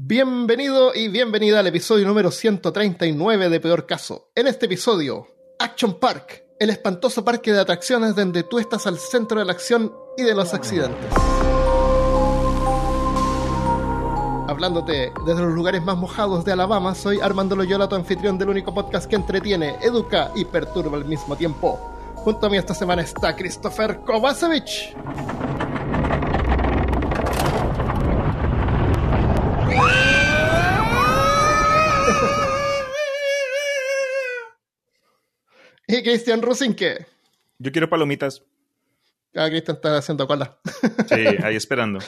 Bienvenido y bienvenida al episodio número 139 de Peor Caso. En este episodio, Action Park, el espantoso parque de atracciones donde tú estás al centro de la acción y de los accidentes. Hablándote desde los lugares más mojados de Alabama, soy Armando Loyola, tu anfitrión del único podcast que entretiene, educa y perturba al mismo tiempo. Junto a mí esta semana está Christopher Kovacevic. y Cristian Rusinque. Yo quiero palomitas. Ah, Cristian está haciendo cola. Sí, ahí esperando.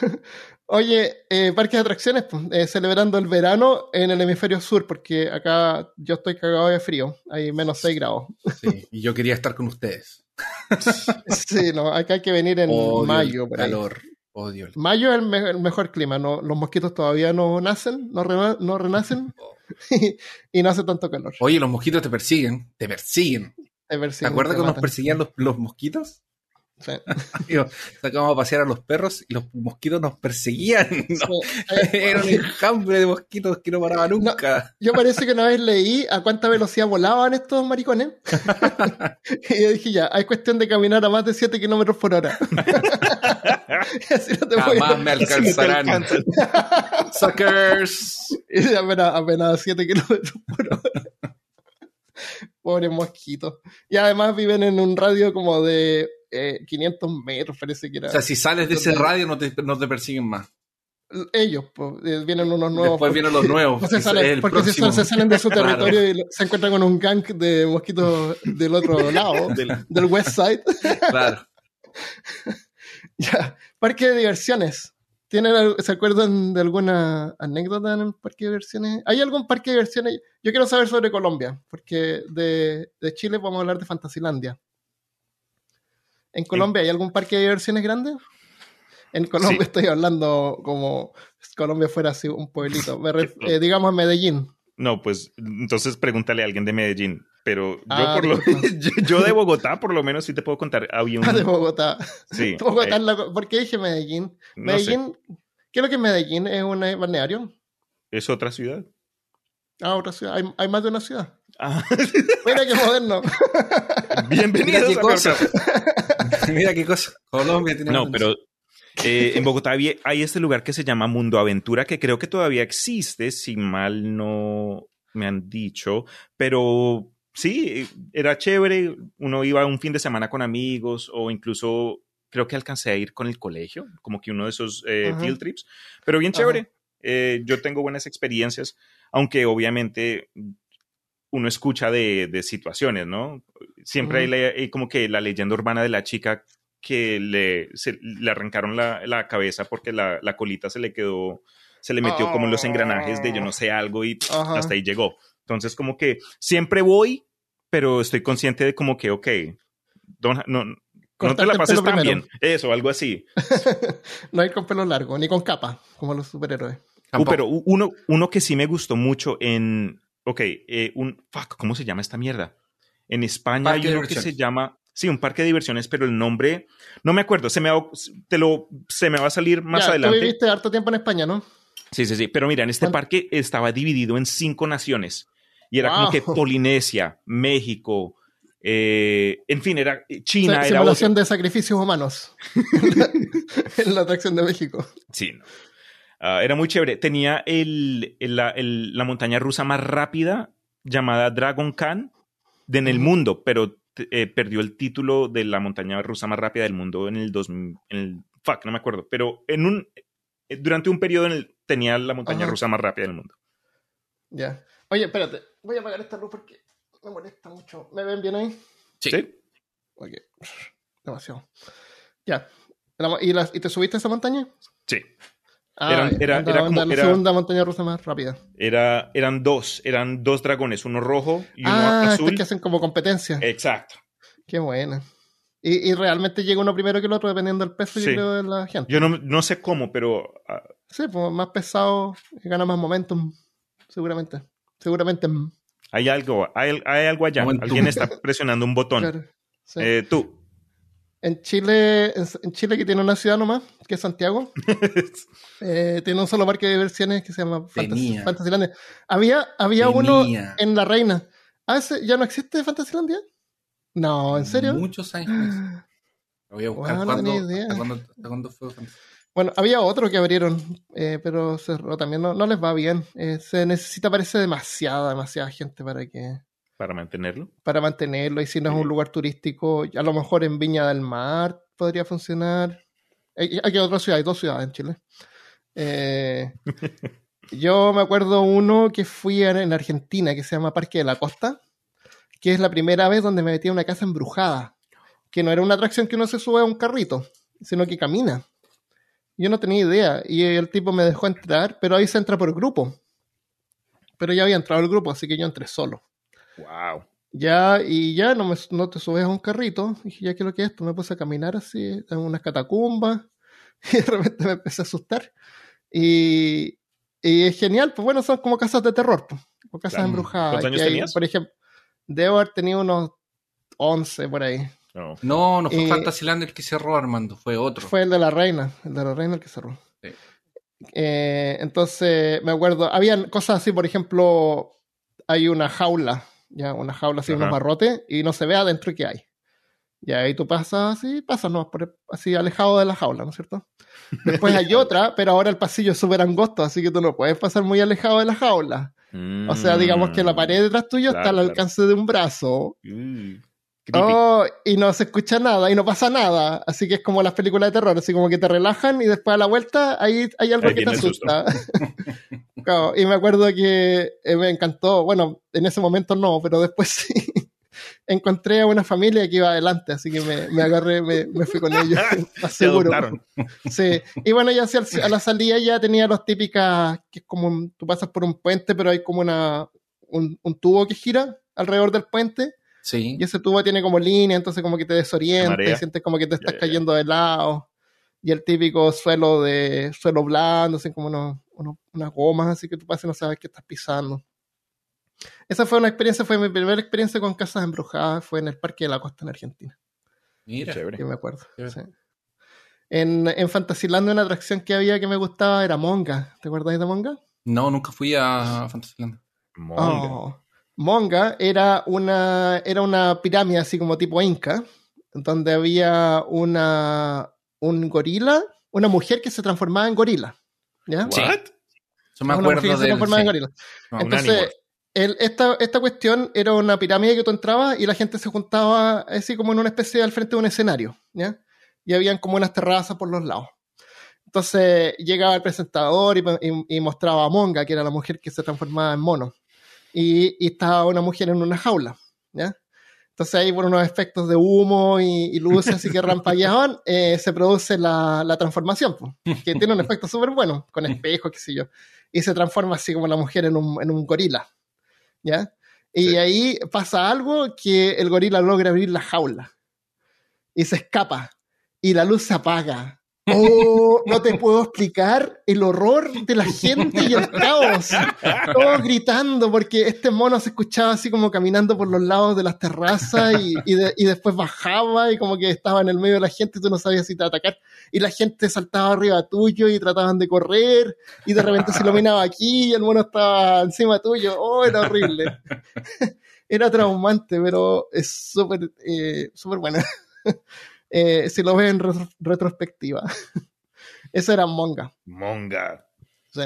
Oye, eh, parques de atracciones, pues, eh, celebrando el verano en el hemisferio sur, porque acá yo estoy cagado de frío, hay menos 6 grados. Sí, y yo quería estar con ustedes. sí, no, acá hay que venir en Odio mayo. ahí. Odio el Mayo es el, me- el mejor clima, no, los mosquitos todavía no nacen, no, rena- no renacen y no hace tanto calor. Oye, los mosquitos te persiguen. Te persiguen. Ver si ¿Te acuerdas te cuando nos perseguían los, los mosquitos? Sacábamos a pasear a los perros y los mosquitos nos perseguían. ¿no? Sí. Era un enjambre de mosquitos que no paraba nunca. Yo parece que una vez leí a cuánta velocidad volaban estos maricones. y yo dije, ya, hay cuestión de caminar a más de 7 kilómetros por hora. Así no te Jamás me alcanzarán. Suckers. Y apenas, apenas 7 kilómetros por hora. Pobre mosquito. Y además viven en un radio como de eh, 500 metros, parece que era. O sea, si sales de ese radio no te, no te persiguen más. Ellos, pues, vienen unos nuevos. Después vienen los nuevos. Se salen- el porque próximo. se salen de su Claro. territorio y se encuentran con un gang de mosquitos del otro lado, Del- del west side. Claro. Ya, parque de diversiones. ¿Tienen, ¿Se acuerdan de alguna anécdota en el parque de diversiones? ¿Hay algún parque de diversiones? Yo quiero saber sobre Colombia, porque de, de Chile vamos a hablar de Fantasilandia. ¿En Colombia hay algún parque de diversiones grande? En Colombia Sí. estoy hablando como si Colombia fuera así un pueblito. Eh, digamos Medellín. No, pues entonces pregúntale a alguien de Medellín. Pero yo, Ah, por lo, yo, yo de Bogotá, por lo menos, sí te puedo contar. Había un. Ah, de Bogotá. Sí. Bogotá eh, ¿Por qué dije Medellín? no sé, Medellín, ¿qué es lo que Medellín? ¿Es un balneario? es otra ciudad. Ah, otra ciudad. Hay, hay más de una ciudad. Ah, Mira qué moderno. bienvenidos Mira qué a cosa. Mira qué cosa. Colombia tiene No, pero eh, en Bogotá había- hay este lugar que se llama Mundo Aventura, que creo que todavía existe, si mal no me han dicho, pero sí, era chévere, uno iba un fin de semana con amigos o incluso creo que alcancé a ir con el colegio, como que uno de esos eh, field trips, pero bien chévere. Eh, yo tengo buenas experiencias, aunque obviamente uno escucha de, de situaciones, ¿no? Siempre hay, hay como que la leyenda urbana de la chica que le, se- le arrancaron la, la cabeza porque la, la colita se le quedó, se le metió como en los engranajes de yo no sé algo y Ajá. hasta ahí llegó. Entonces como que siempre voy, pero estoy consciente de como que, ok, don't- no, no te la pases tan primero. bien. Eso, algo así. no ir con pelo largo, ni con capa, como los superhéroes. Uh, pero uno, uno que sí me gustó mucho en, ok, eh, un, fuck, ¿cómo se llama esta mierda? En España Parque hay uno que se llama, sí, un parque de diversiones, pero el nombre, no me acuerdo, se me va, te lo, se me va a salir más ya, adelante. Tú viviste harto tiempo en España, ¿no? Sí, sí, sí. Pero mira, en este ¿Cuánto? parque estaba dividido en cinco naciones. Y era como Wow. que Polinesia, México, eh, en fin, era China, Si- era simulación otro. de sacrificios humanos. en la atracción de México. Sí, no. Ah, era muy chévere. Tenía el, el- la, el- la montaña rusa más rápida llamada Dragon Khan de en el mundo, pero eh, perdió el título de la montaña rusa más rápida del mundo en el 2000, en el, fuck, no me acuerdo, pero en un, eh, durante un periodo en el, tenía la montaña Ajá. rusa más rápida del mundo. Ya. Oye, espérate. Voy a apagar esta luz porque me molesta mucho. ¿Me ven bien ahí? Sí. ¿Sí? Ok. Demasiado. Ya. La ¿Y, las- ¿Y te subiste a esa montaña? Sí. Ah, Eran- era- era anda como- la era- segunda montaña rusa más rápida. Era, eran dos, eran dos dragones, uno rojo y uno ah, azul. estos que hacen como competencia. Exacto. Qué buena. Y, y realmente llega uno primero que el otro dependiendo del peso, yo Sí. creo, de la gente. Yo no, no sé cómo, pero ah, Sí, pues más pesado, gana más momentum, seguramente. Seguramente. hay algo, hay, hay algo allá. Momentum. Alguien está presionando un botón. Claro. Sí. Eh, tú. En Chile, en, Chile que tiene una ciudad nomás, que es Santiago, eh, tiene un solo parque de diversiones que se llama. Fantasylandia. Había, había uno en La Reina. Ah, ¿ese ¿ya no existe Fantasylandia? No, ¿en serio? Muchos años. Voy a buscar no cuándo, tenía idea. hasta cuándo, hasta cuándo fue. Bueno, había otro que abrieron, eh, pero cerró también. No, no les va bien. Eh, se necesita, parece, demasiada, demasiada gente para que Para mantenerlo. para mantenerlo. Y si no es un lugar turístico, a lo mejor en Viña del Mar podría funcionar. Eh, Aquí hay otra ciudad, hay dos ciudades en Chile. Eh, yo me acuerdo uno que fui en, en Argentina, que se llama Parque de la Costa, que es la primera vez donde me metí a una casa embrujada, que no era una atracción que uno se sube a un carrito, sino que camina. Yo no tenía idea, y el tipo me dejó entrar, pero ahí se entra por grupo. Pero ya había entrado el grupo, así que yo entré solo. Wow. Ya, y ya no, me, no te subes a un carrito. Dije, ya que lo que es esto, me puse a caminar así, en unas catacumbas, y de repente me empecé a asustar. Y, y es genial, pues bueno, son como casas de terror, pues, o casas Claro. embrujadas. ¿Cuántos años hay, tenías? Por ejemplo, debo haber tenido unos 11 por ahí. No. No, no fue Eh, Fantasyland el que cerró, Armando, fue otro. Fue el de la reina, el de la reina el que cerró. Sí. Eh, entonces, me acuerdo, habían cosas así, por ejemplo, hay una jaula, ya, una jaula así, Ajá. unos barrotes, y no se ve adentro qué hay. Ya ahí tú pasas así, pasas, no, por- así alejado de la jaula, ¿no es cierto? Después hay otra, pero ahora el pasillo es súper angosto, así que tú no puedes pasar muy alejado de la jaula. O sea, digamos que la pared detrás tuyo está Mm. Al claro. alcance de un brazo. Mm. Creepy. Oh, y no se escucha nada y no pasa nada. Así que es como las películas de terror, así como que te relajan y después a la vuelta ahí hay algo Ahí que te asusta. Claro, y me acuerdo que eh, me encantó, bueno, en ese momento no, pero después sí. Encontré a una familia que iba adelante, así que me, me agarré, me, me fui con ellos, más seguro. Sí, y bueno, ya hacia a la salida ya tenía los típicas, que es como, un- tú pasas por un puente, pero hay como una, un, un tubo que gira alrededor del puente, Sí. y ese tubo tiene como línea, entonces como que te desorienta, y sientes como que te estás cayendo de lado, y el típico suelo de, suelo blando, así como unos, unos- unas gomas, así que tú pasas y no sabes qué estás pisando. Esa fue una experiencia, fue mi primera experiencia con casas embrujadas, fue en el Parque de la Costa en Argentina Mira. Chévere. que me acuerdo. Sí. En, en Fantasyland una atracción que había que me gustaba era Monga. ¿Te acuerdas de Monga? No, nunca fui a Fantasyland. Monga. Oh. Monga era una, era una pirámide así como tipo Inca, donde había una, un gorila, una mujer que se transformaba en gorila. ¿Ya? Sí. What? Yo me Una mujer que se del... transformaba en sí. gorila. No, Un Entonces, el- esta, esta cuestión era una pirámide que tú entrabas y la gente se juntaba así como en una especie al frente de un escenario, ¿ya? Y habían como unas terrazas por los lados. Entonces llegaba el presentador y, y- y mostraba a Monga, que era la mujer que se transformaba en mono. Y, y estaba una mujer en una jaula, ¿ya? Entonces ahí por unos efectos de humo y, y luces así que rampallaban, eh, se produce la, la transformación, po, que tiene un efecto súper bueno, con espejos, qué sé yo. Y se transforma así como la mujer en un, en un gorila. ¿Ya? Y Sí. ahí pasa algo que el gorila logra abrir la jaula. Y se escapa. Y la luz se apaga. Oh, no te puedo explicar el horror de la gente y el caos. Todos gritando porque este mono se escuchaba así como caminando por los lados de las terrazas y, y, de- y después bajaba y como que estaba en el medio de la gente y tú no sabías si te atacar. Y la gente saltaba arriba tuyo y trataban de correr y de repente se iluminaba aquí y el mono estaba encima tuyo. Oh, era horrible. Era traumante, pero es súper eh. Eh, si lo ves en retro- retrospectiva. Esa era Monga. Monga. Sí.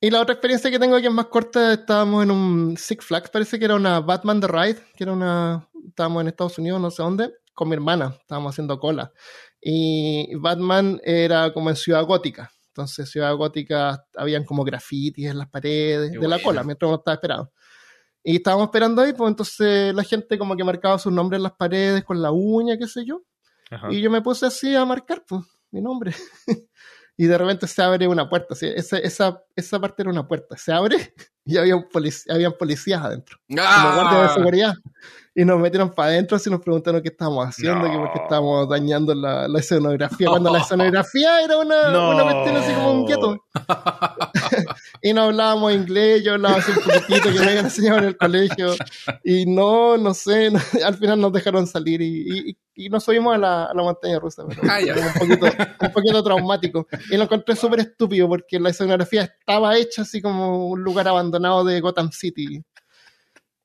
Y la otra experiencia que tengo que es más corta, estábamos en un Six Flags, parece que era una Batman The Ride, que era una, estábamos en Estados Unidos, no sé dónde, con mi hermana, estábamos haciendo cola. Y Batman era como en Ciudad Gótica, entonces Ciudad Gótica habían como grafitis en las paredes Qué de la cola, mientras uno estaba esperando. Y estábamos esperando ahí, pues entonces la gente como que marcaba sus nombres en las paredes con la uña, qué sé yo. Ajá. Y yo me puse así a marcar, pues, mi nombre. y de repente se abre una puerta. así, esa, esa, esa parte era una puerta. Se abre y había un polic- habían policías adentro, como guardias de ¡Ah! seguridad. Y nos metieron para adentro y nos preguntaron qué estábamos haciendo, No. que porque estábamos dañando la, la escenografía, cuando la escenografía era una, No. una cuestión así como un gueto. y no hablábamos inglés, yo hablaba así un poquitito que me habían enseñado en el colegio y no, no sé, no- al final nos dejaron salir y, y- y nos subimos a la, a la montaña rusa, pero Ah, un poquito, un poquito traumático y lo encontré súper estúpido porque la escenografía estaba hecha así como un lugar abandonado de Gotham City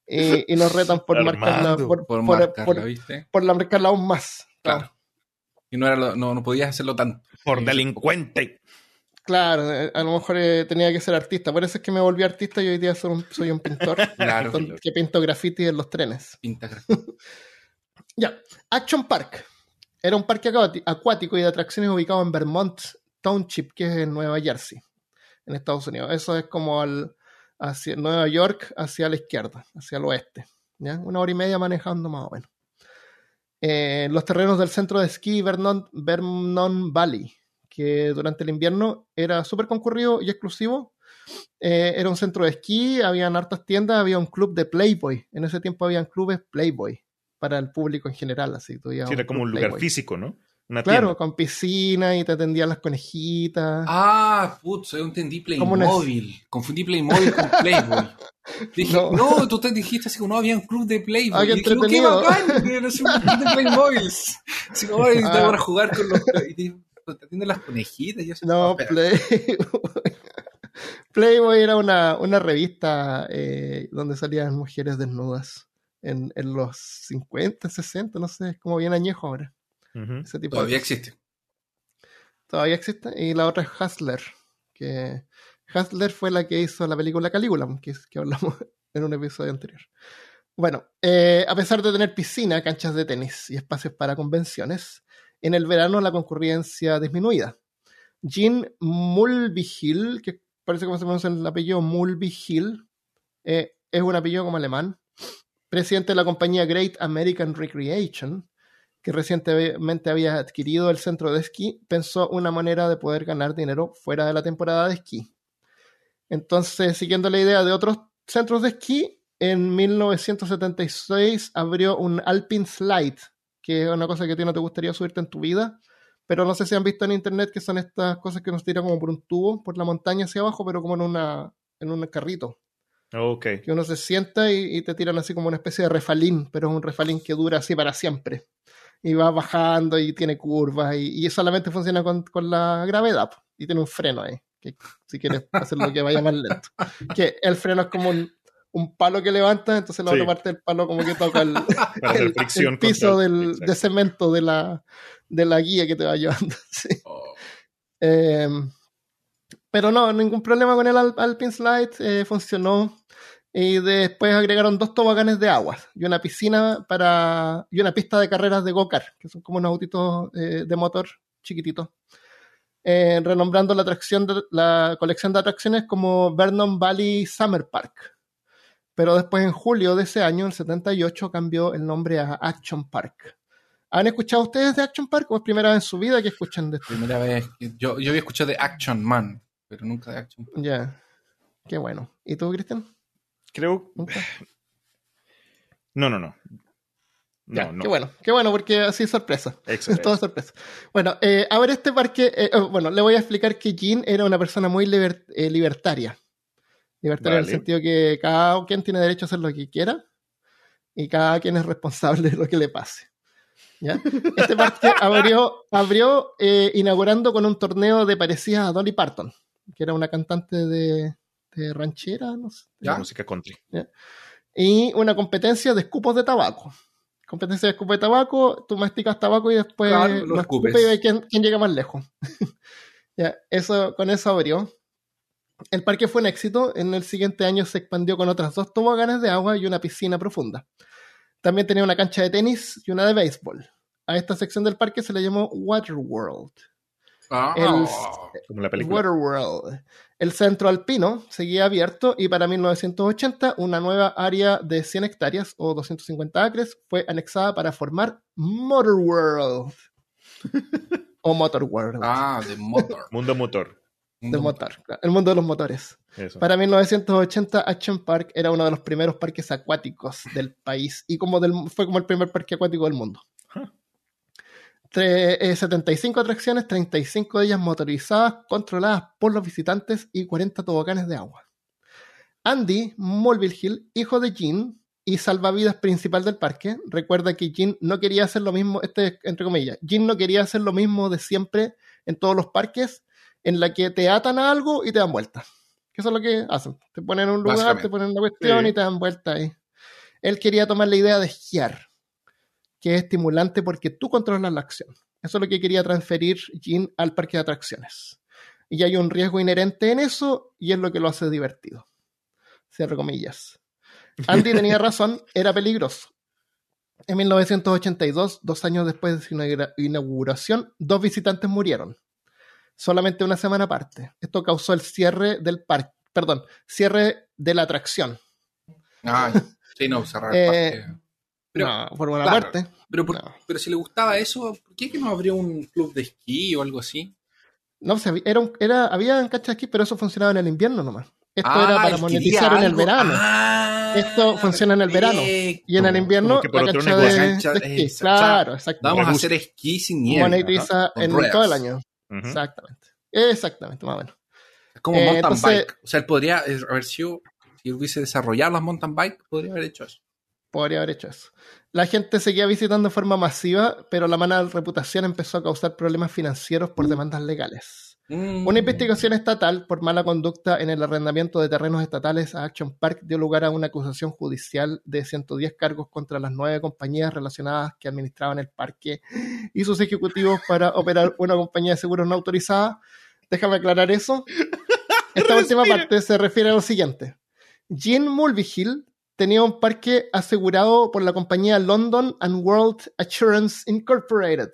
y, y nos retan por marcarla, Armando, por, Por por- marcarla, por- ¿viste? por la marcarla aún más. Claro. Y no, era lo- no, no podías hacerlo tanto. Por delincuente. Claro, eh, a lo mejor eh, tenía que ser artista. Por eso es que me volví artista y hoy día soy un, soy un pintor Claro. que pinto graffiti en los trenes. Pinta Ya, Action Park. Era un parque acuático y de atracciones ubicado en Vermont Township, que es en Nueva Jersey, en Estados Unidos. Eso es como al, hacia Nueva York, hacia la izquierda, hacia el oeste. ¿ya? Una hora y media manejando más o menos. Eh, los terrenos del centro de esquí Vernon, Vernon Valley, que durante el invierno era súper concurrido y exclusivo. Eh, era un centro de esquí, habían hartas tiendas, había un club de Playboy. En ese tiempo habían clubes Playboy para el público en general, así tú Sí, era como club un lugar Playboy. físico, ¿no? Una Claro, tienda. con piscina y te atendían las conejitas. Ah, putz, yo entendí. Playmobil. Confundí Playmobil con Playboy. Dije, No. no, tú te dijiste así como, no, había un club de Playboy. Ah, Y dije, "Oh, qué entretenido". bacán, era así un club de Playmobil. Así como, ay, te Ah. van a jugar con los... Y te atienden las conejitas yo No, espera. Playboy. Playboy era una, una revista eh, donde salían mujeres desnudas en, en los 50, 60, no sé, es como bien añejo ahora. Ese tipo Todavía de existe. Todavía existe. Y la otra es Hustler, que Hustler fue la que hizo la película Calígula, que, que hablamos en un episodio anterior. Bueno, eh, a pesar de tener piscina, canchas de tenis y espacios para convenciones, en el verano la concurrencia disminuida. Jean Mulvihill, que parece como se pronuncia el apellido Mulvihill, eh, es un apellido como alemán, presidente de la compañía Great American Recreation, que recientemente había adquirido el centro de esquí, pensó una manera de poder ganar dinero fuera de la temporada de esquí. Entonces, siguiendo la idea de otros centros de esquí, en 1976 abrió un Alpine Slide, que es una cosa que a ti no te gustaría subirte en tu vida, pero no sé si han visto en internet que son estas cosas que nos tiran como por un tubo por la montaña hacia abajo, pero como en una en un carrito, Ok. que uno se sienta y, y te tiran así como una especie de refalín, pero es un refalín que dura así para siempre. Y va bajando y tiene curvas y, y solamente funciona con, con la gravedad y tiene un freno ahí, que si quieres hacerlo que vaya más lento. Que el freno es como un, un palo que levanta, entonces la Sí. otra parte del palo como que toca el, piso del, de cemento de la, de la guía que te va llevando. sí. Oh, Eh, pero no, ningún problema con el Al- Alpine Slide, eh, funcionó. Y después agregaron dos toboganes de agua y una piscina para y una pista de carreras de go-kart, que son como unos autitos eh, de motor chiquititos. Renombrando la atracción de, la colección de atracciones como Vernon Valley Summer Park. Pero después en julio de ese año, el 78, cambió el nombre a Action Park. ¿Han escuchado ustedes de Action Park o es primera vez en su vida que escuchan de esto? primera vez. que- Yo, yo había escuchado de Action Man, pero nunca de Action Ya. Qué bueno. ¿Y tú, Cristian? Creo. ¿Nunca? No, no, no. Ya, No, no. Qué bueno, qué bueno, porque así es sorpresa. Eso Es todo es. sorpresa. Bueno, eh, ahora este parque, eh, oh, bueno, le voy a explicar que Jean era una persona muy liber- eh, libertaria. Libertaria en el Vale. sentido que cada quien tiene derecho a hacer lo que quiera y cada quien es responsable de lo que le pase. ¿Ya? Este parque abrió, abrió eh, inaugurando con un torneo de parecidas a Dolly Parton, que era una cantante de, de ranchera, no sé, ¿Ya? música country. y una competencia de escupos de tabaco. Competencia de escupos de tabaco, tú masticas tabaco y después Claro, lo escupes. y ves quién, quién llega más lejos. ya, eso, con eso abrió. El parque fue un éxito. En el siguiente año se expandió con otras dos toboganes de agua y una piscina profunda. También tenía una cancha de tenis y una de béisbol. A esta sección del parque se le llamó Waterworld. Ah, El- Como la película. Waterworld. El centro alpino seguía abierto y para 1980 una nueva área de 100 hectáreas o 250 acres fue anexada para formar Motorworld. o Motorworld. ah, de Motor. Mundo motor. De motor. El mundo de los motores. Eso. Para 1980 Action Park era uno de los primeros parques acuáticos del país y como del, fue como el primer parque acuático del mundo. Huh. Tre- eh, 75 atracciones, 35 de ellas motorizadas, controladas por los visitantes y 40 toboganes de agua. Andy Mulville Hill, hijo de Jean y salvavidas principal del parque, recuerda que Jean no quería hacer lo mismo, este es entre comillas, Jean no quería hacer lo mismo de siempre en todos los parques, en la que te atan a algo y te dan vuelta. Que eso es lo que hacen. Te ponen en un lugar, te ponen una cuestión Sí. y te dan vuelta ahí. Él quería tomar la idea de esquiar, que es estimulante porque tú controlas la acción. Eso es lo que quería transferir Jean al parque de atracciones. Y hay un riesgo inherente en eso y es lo que lo hace divertido. Cierro comillas. Andy tenía razón, era peligroso. En 1982, dos años después de su inaugura- inauguración, dos visitantes murieron. Solamente una semana aparte. Esto causó el cierre del parque, perdón, cierre de la atracción. Ah, sí, no, cerrar el Eh, parque. Pero- no, por una claro. parte. Pero, por- no. pero si le gustaba eso, ¿por qué que no habría un club de esquí o algo así? No, o sea, era, un- era, había canchas aquí, pero eso funcionaba en el invierno nomás. Esto Ah, era para él monetizar en el verano. Ah, Esto funciona en el verano. y en el invierno, la cancha de, de esquí. Claro, exacto. Vamos a hacer esquí sin nieve. Monetiza ¿no? En ruedas. todo el año. Exactamente. Exactamente, más o menos. Es como Eh, mountain entonces- bike. O sea, él podría haber sido, si hubiese desarrollado las mountain bike, podría haber hecho eso. Podría haber hecho eso. La gente seguía visitando de forma masiva, pero la mala reputación empezó a causar problemas financieros por demandas legales. Mm. Una investigación estatal por mala conducta en el arrendamiento de terrenos estatales a Action Park dio lugar a una acusación judicial de 110 cargos contra las nueve compañías relacionadas que administraban el parque y sus ejecutivos para operar una compañía de seguros no autorizada. Déjame aclarar eso. Esta última parte se refiere a lo siguiente. Jean Mulvihill tenía un parque asegurado por la compañía London and World Assurance Incorporated.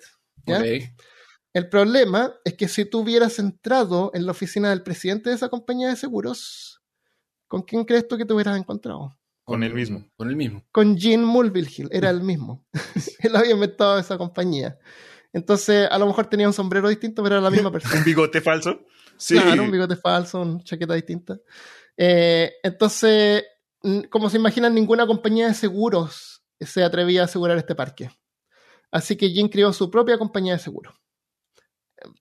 El problema es que si tú hubieras entrado en la oficina del presidente de esa compañía de seguros, ¿con quién crees tú que te hubieras encontrado? Con el mismo. Con el mismo. Con Gene Mulville Hill, era el mismo. Él había inventado esa compañía. Entonces, a lo mejor tenía un sombrero distinto, pero era la misma persona. ¿Un bigote falso? Sí. Claro, un bigote falso, una chaqueta distinta. Eh, entonces, como se imaginan, ninguna compañía de seguros se atrevía a asegurar este parque. Así que Jim creó su propia compañía de seguros.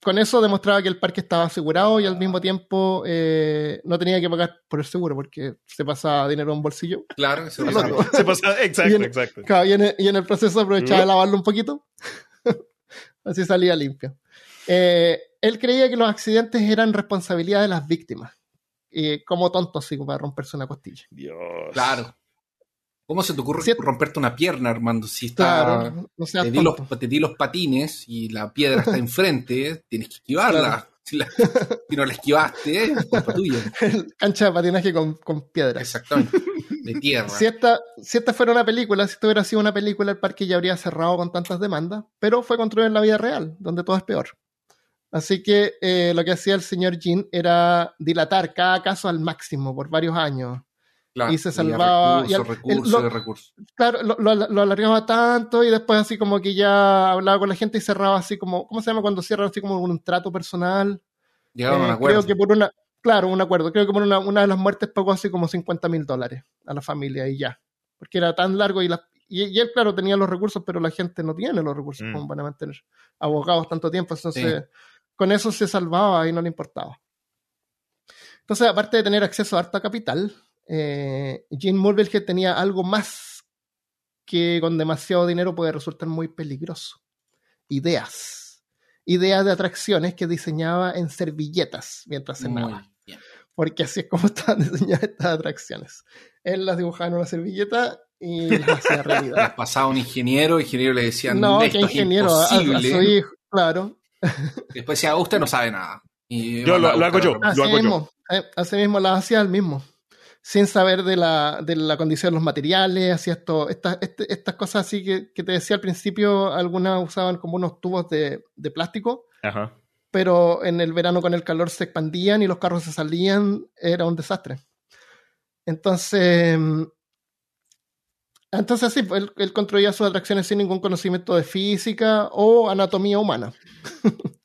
Con eso demostraba que el parque estaba asegurado y al mismo tiempo eh, no tenía que pagar por el seguro porque se pasaba dinero a un bolsillo. Claro, eso. Se pasa, exacto, exacto. Claro, y, en el, y en el proceso aprovechaba de lavarlo un poquito. Así salía limpio. Eh, él creía que los accidentes eran responsabilidad de las víctimas. Y como tonto, así, para romperse una costilla. Dios. Claro. ¿Cómo se te ocurre Sí. romperte una pierna, Armando? Si está. Claro, no seas te, di los, tonto. te di los patines y la piedra está enfrente, tienes que esquivarla. Claro. Si, la- si no la esquivaste, es culpa tuya. Cancha de patinaje con, con piedras. Exactamente. De tierra. Si esta, si esta fuera una película, si esto hubiera sido una película, el parque ya habría cerrado con tantas demandas, pero fue construido en la vida real, donde todo es peor. Así que eh, lo que hacía el señor Jean era dilatar cada caso al máximo por varios años. Claro, y se salvaba- y Recursos, al- recursos, el- lo- de recursos. Claro, lo, lo- lo alargaba tanto y después así como que ya hablaba con la gente y cerraba así como, ¿cómo se llama cuando cierran así como un trato personal? Llegaron a un Eh, acuerdo. Creo que por una, claro, un acuerdo. Creo que por una, una de las muertes pagó así como 50 mil dólares a la familia y ya. Porque era tan largo y, la, y, y él, claro, tenía los recursos, pero la gente no tiene los recursos Mm. como van a mantener abogados tanto tiempo. Entonces, con eso se salvaba y no le importaba. Entonces, aparte de tener acceso a harta capital, eh, Gene Mulville tenía algo más que con demasiado dinero puede resultar muy peligroso. Ideas. Ideas de atracciones que diseñaba en servilletas mientras cenaba porque así es como estaban diseñadas estas atracciones. Él las dibujaba en una servilleta y las hacía realidad. Pasaba un ingeniero, el ingeniero le decía, no, esto que es ingeniero, a, a su imposible". hijo, claro. Después decía, usted no sabe nada. Y Yo lo- lo hago yo. Lo hago yo. mismo, eh, así mismo las hacía él mismo. Sin saber de la, de la condición de los materiales, hacía esto, estas, este- estas cosas así que, que te decía al principio, algunas usaban como unos tubos de, de plástico, Ajá. pero en el verano con el calor se expandían y los carros se salían, era un desastre. Entonces, entonces sí, él, él construía sus atracciones sin ningún conocimiento de física o anatomía humana.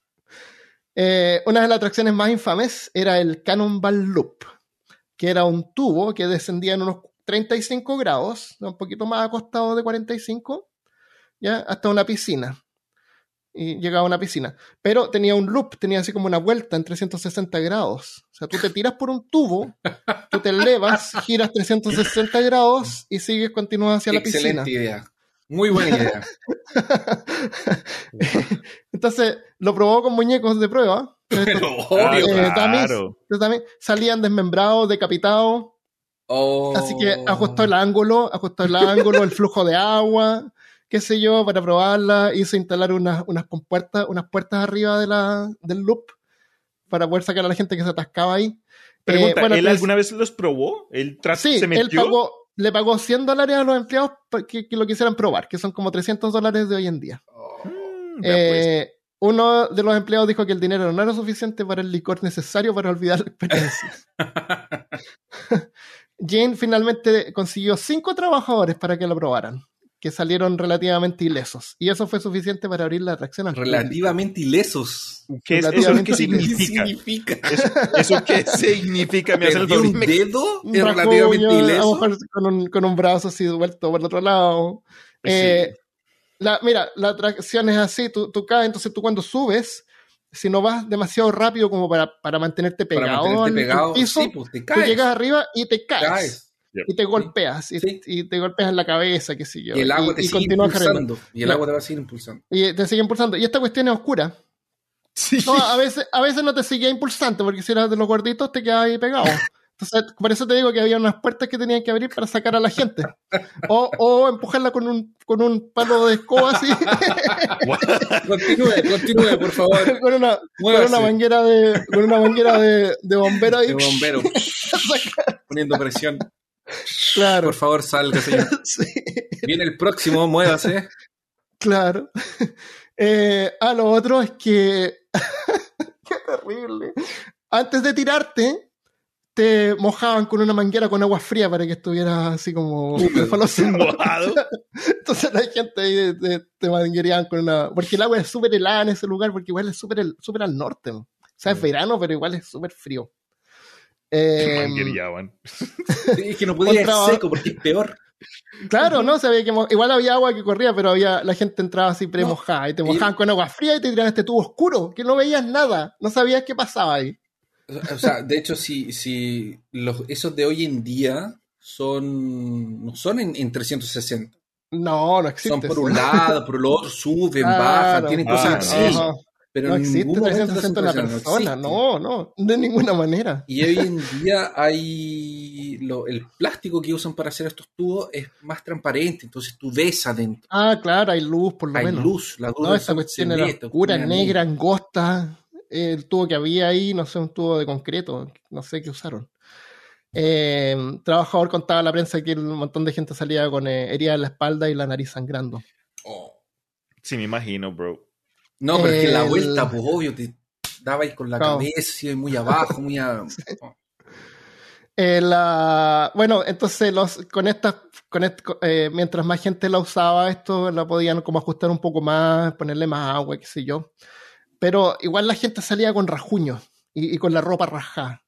Eh, una de las atracciones más infames era el Cannonball Loop, que era un tubo que descendía en unos 35 grados, un poquito más acostado de 45, ¿ya? hasta una piscina. y llegaba a una piscina. Pero tenía un loop, tenía así como una vuelta en 360 grados. O sea, tú te tiras por un tubo, tú te elevas, giras 360 grados y sigues, continúas hacia la piscina. Excelente idea. Muy buena idea. Entonces, lo probó con muñecos de prueba. Pero Eh, obvio. dummies. claro. También salían desmembrados, decapitados. Oh. Así que ajustó el ángulo, ajustó el ángulo, el flujo de agua, qué sé yo, para probarla. Hizo instalar unas, unas compuertas, unas puertas arriba de la, del loop para poder sacar a la gente que se atascaba ahí. Pregunta, Eh, bueno, ¿él entonces- alguna vez los probó? ¿Él Sí, se él pagó, le pagó 100 dólares a los empleados para que, que lo quisieran probar, que son como 300 dólares de hoy en día. Mm, ya pues. Eh, uno de los empleados dijo que el dinero no era suficiente para el licor necesario para olvidar la experiencia. Jane finalmente consiguió cinco trabajadores para que lo probaran, que salieron relativamente ilesos. Y eso fue suficiente para abrir la atracción al público. Relativamente ilesos. ¿Qué es, ¿Eso relativamente qué sí. ¿Qué significa? significa? ¿Eso, eso qué significa? ¿Me hace un dedo? Un ¿Es relativamente rasguño, A lo ileso? mejor con un, con un brazo así vuelto por el otro lado. Eh, la, mira, la atracción es así, tú, tú caes, entonces tú cuando subes, si no vas demasiado rápido como para, para mantenerte Para pegado mantenerte al pegado, piso, sí, pues te tú caes. llegas arriba y te caes. caes. Y te golpeas, y, Sí. y te golpeas en la cabeza, qué sé yo. Y el agua te y sigue impulsando. Y el agua te va a seguir impulsando. Y te sigue impulsando. Y esta cuestión es oscura. Sí. No, a veces, a veces no te seguía impulsante, porque si eras de los gorditos te quedabas ahí pegado. Entonces, por eso te digo que había unas puertas que tenían que abrir para sacar a la gente. O, o empujarla con un, con un palo de escoba así, Continúe, continúe, por favor. con una, con una manguera de, con una manguera de, de bombero ahí. De bombero. Poniendo presión. Claro. Por favor, salga, señor. Sí, Viene el próximo, muévase. claro. Eh, ah, lo otro es que. Qué terrible. Antes de tirarte, te mojaban con una manguera con agua fría para que estuvieras así como resfaloso. Mojado. Entonces la gente ahí te, te manguereaban con una. Porque el agua es súper helada en ese lugar, porque igual es súper el- súper al norte. ¿no? O sea, es verano, pero igual es súper frío. Eh, Manguereaban. Es que no podía ir seco porque es peor. claro, ¿no? Se había que igual había agua que corría, pero había la gente entraba así pre-mojada y te y- mojaban con agua fría y te tiraban este tubo oscuro, que no veías nada, no sabías qué pasaba ahí. O sea, de hecho, si, si los, esos de hoy en día son no son en, en 360. No, no existe. Son por un lado, por el otro, suben, Claro. bajan, tienen cosas Ah, así. Pero No existe ningún momento 360 en la 360 persona, no, no, de ninguna manera. Y hoy en día hay lo- el plástico que usan para hacer estos tubos es más transparente, entonces tú ves adentro. Ah, claro, hay luz por lo Hay menos. luz, la luz No, sol cuestión se era oscura, negra, angosta. El tubo que había ahí, no sé, un tubo de concreto, no sé qué usaron. Eh, trabajador contaba a la prensa que un montón de gente salía con eh, heridas en la espalda y la nariz sangrando. Oh. Sí, me imagino, bro. No, pero es que la El- vuelta, pues obvio, te daba ahí con la cabeza, así, muy abajo, muy a... oh. Eh, la- bueno, entonces los, con estas, con est- co- eh, mientras más gente la usaba, esto la podían como ajustar un poco más, ponerle más agua, qué sé yo. Pero igual la gente salía con rajuños y, y con la ropa rajada.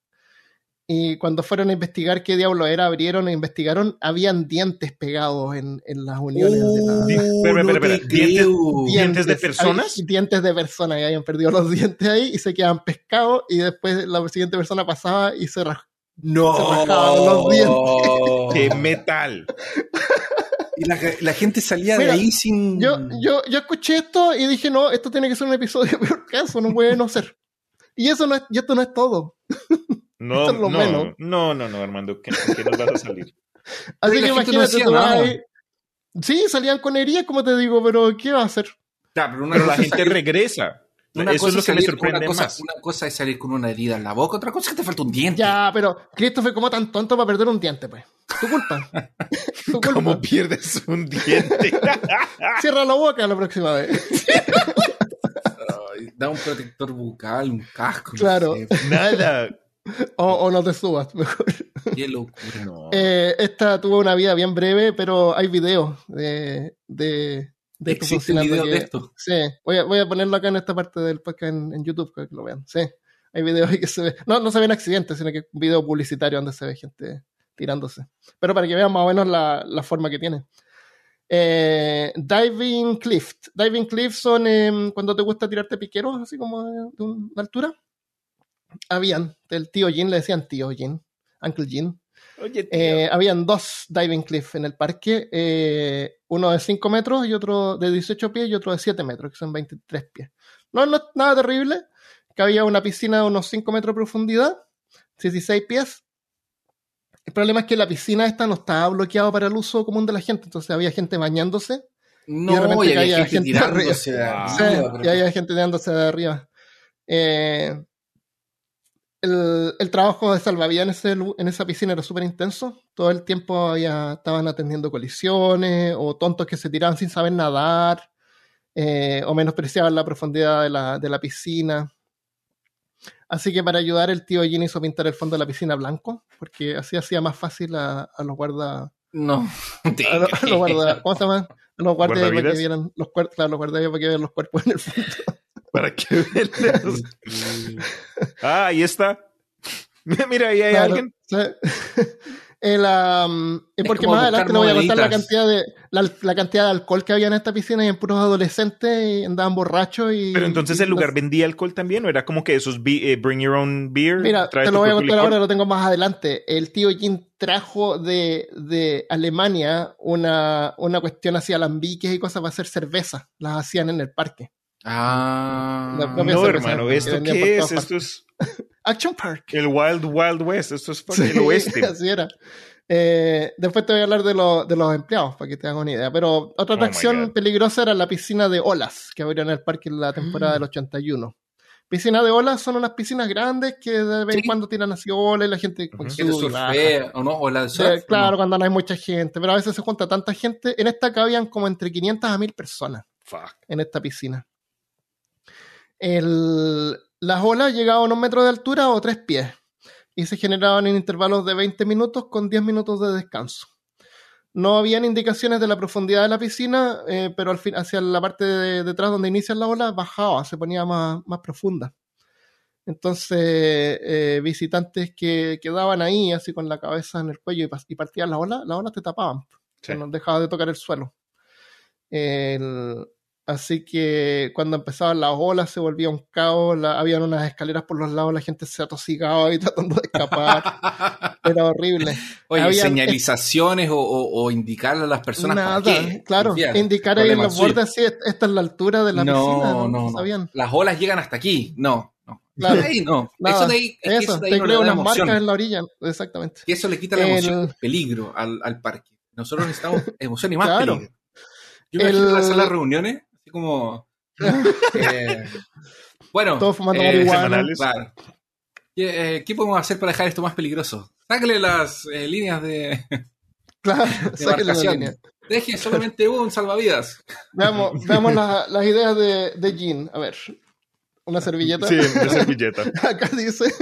Y cuando fueron a investigar qué diablo era, abrieron e investigaron, habían dientes pegados en, en las uniones de la. Di- espera, no espera, espera, ¿dientes- creo. ¿Dientes de personas? hay dientes de personas y habían perdido los dientes ahí y se quedaban pescados y después la siguiente persona pasaba y se rajaba. No. Se rajaban los dientes. ¡Qué metal! Y la, la gente salía Mira, de ahí sin... Yo, yo, yo escuché esto y dije, no, esto tiene que ser un episodio peor caso, no puede no ser. Y eso no es, y esto no es todo. No, Esto es lo no, menos. no, no, no, Armando, ¿qué, qué nos vas a salir? Así que no imagínate, ahí- Sí, salían con heridas, como te digo, pero ¿qué va a hacer? Ya, pero una Pero la gente salir- regresa. una Eso cosa es lo que me salir- sorprende una cosa, más. Una cosa es salir con una herida en la boca, otra cosa es que te falta un diente. Ya, pero Christopher, ¿cómo tan tonto para perder un diente, pues? Tu culpa. Tu culpa. ¿Cómo pierdes un diente? Cierra la boca la próxima vez. Da un protector bucal, un casco. no Claro. sé. Nada. O, o no te subas, mejor. Qué locura. No. Eh, esta tuvo una vida bien breve, pero hay videos de, de, de esto ¿Existe funcionando que- de esto? Sí, voy a, voy a ponerlo acá en esta parte del podcast en, en YouTube para que lo vean. Sí, hay videos ahí que se ve. No, no se ven accidentes, sino que es un video publicitario donde se ve gente tirándose. Pero para que vean más o menos la, la forma que tiene. Eh, diving Cliff. Diving Cliff son em, cuando te gusta tirarte piqueros, así como de, de una altura. Habían, del tío Jin, le decían tío Jin, Uncle Jin. Oye. Eh, habían dos diving cliff en el parque, eh, uno de 5 metros y otro de 18 pies y otro de 7 metros, que son 23 pies. No, no es nada terrible, que había una piscina de unos 5 metros de profundidad, 16 pies. El problema es que la piscina esta no estaba bloqueada para el uso común de la gente, entonces había gente bañándose No, de repente y había gente, tirándose de arriba. Sí, arriba, y había gente tirándose de arriba. Eh, el, el trabajo de salvavidas en, ese en esa piscina era súper intenso. Todo el tiempo había, estaban atendiendo colisiones o tontos que se tiraban sin saber nadar eh, o menospreciaban la profundidad de la, de la piscina. Así que para ayudar el tío Jin hizo pintar el fondo de la piscina blanco porque así hacía más fácil a, a los guardas No. a los, a los guarda- ¿cómo se llama? A los guardias para que vieran los cuerpos, claro, los guardias para que vean los cuerpos en el fondo. Para que vean. ah, ahí está. Mira, ahí hay Claro, alguien. sí. El, Es porque más adelante le voy a contar la cantidad de la, la cantidad de alcohol que había en esta piscina y en puros adolescentes y andaban borrachos y Pero entonces y el lugar los- vendía alcohol también, o era como que esos be- eh, bring your own beer. Mira, trae te lo voy a contar licor? ahora, lo tengo más adelante. El tío Jin trajo de, de Alemania una, una cuestión hacia alambiques y cosas para hacer cerveza. Las hacían en el parque. Ah. No, cerveza hermano, ¿esto qué es? Esto es Action Park. el Wild Wild West. Esto es Sí, el oeste. así era. Eh, después te voy a hablar de, lo- de los empleados para que te hagan una idea. Pero otra Oh atracción peligrosa era la piscina de olas que abrió en el parque en la temporada Mm. del 81. Piscina de olas son unas piscinas grandes que de vez en Sí. cuando tiran así olas y la gente. Que de sube ¿o no? O la Sí, surf, claro, ¿no? cuando no hay mucha gente, pero a veces se junta tanta gente. En esta cabían como entre 500 a 1000 personas Fuck. en esta piscina. El- las olas llegaban a unos metros de altura o tres pies y se generaban en intervalos de 20 minutos con 10 minutos de descanso. No habían indicaciones de la profundidad de la piscina, eh, pero al fin, hacia la parte de detrás donde inician las olas bajaba, se ponía más, más profunda. Entonces, eh, visitantes que quedaban ahí, así con la cabeza en el cuello y partían las olas, las olas te tapaban Sí. no dejaba de tocar el suelo. El- así que cuando empezaban las olas se volvía un caos, la- habían unas escaleras por los lados, la gente se atosigaba y tratando de escapar. Era horrible. Oye, Habían- señalizaciones o, o- o indicarle a las personas Nada, para qué. claro, Confiar. indicar ahí en los bordes, sí, esta es la altura de la no, piscina, no, no, no. sabían. Las olas llegan hasta aquí. No, no. Claro. Ahí no. Nada, eso de ahí, es Eso, eso de ahí te creo unas marcas en la orilla, exactamente. Que eso le quita la emoción, el peligro al, al parque. Nosotros necesitamos emoción y más Claro. peligro. Yo me El- la sala de reuniones, así como. eh, bueno, Todos fumando eh, semanales. Claro. ¿Qué, eh, qué podemos hacer para dejar esto más peligroso? Sáquele las eh, líneas de, Claro, de sáquenle la embarcación. línea. Deje solamente un salvavidas. Veamos, veamos la- las ideas de, de Jean. A ver, una servilleta. Sí, de servilleta. Acá dice.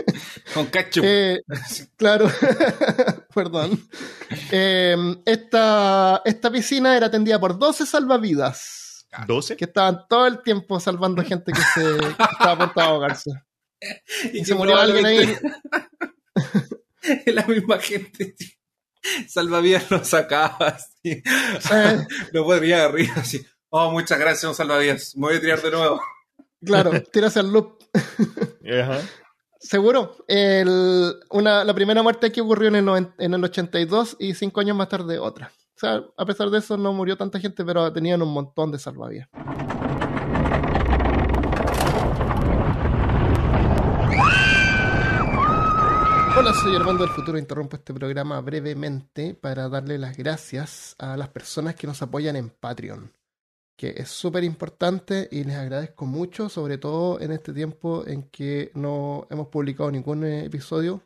Con ketchup. Eh, claro, perdón. Eh, esta, esta piscina era atendida por 12 salvavidas ¿12? que estaban todo el tiempo salvando gente que se que estaba a punto de ahogarse. y Y se murió alguien ahí. Es la misma gente. tío. Salvavidas lo sacaba así. Eh, Lo podría arriba así. Oh, muchas gracias, un salvavidas. Me voy a tirar de nuevo. claro, tírase al loop. Ajá. Seguro. El- una, la primera muerte aquí ocurrió en el, en el 82 y cinco años más tarde otra. O sea, a pesar de eso no murió tanta gente, pero tenían un montón de salvavidas. Hola, soy Armando del Futuro. Interrumpo este programa brevemente para darle las gracias a las personas que nos apoyan en Patreon, que es súper importante y les agradezco mucho, sobre todo en este tiempo en que no hemos publicado ningún episodio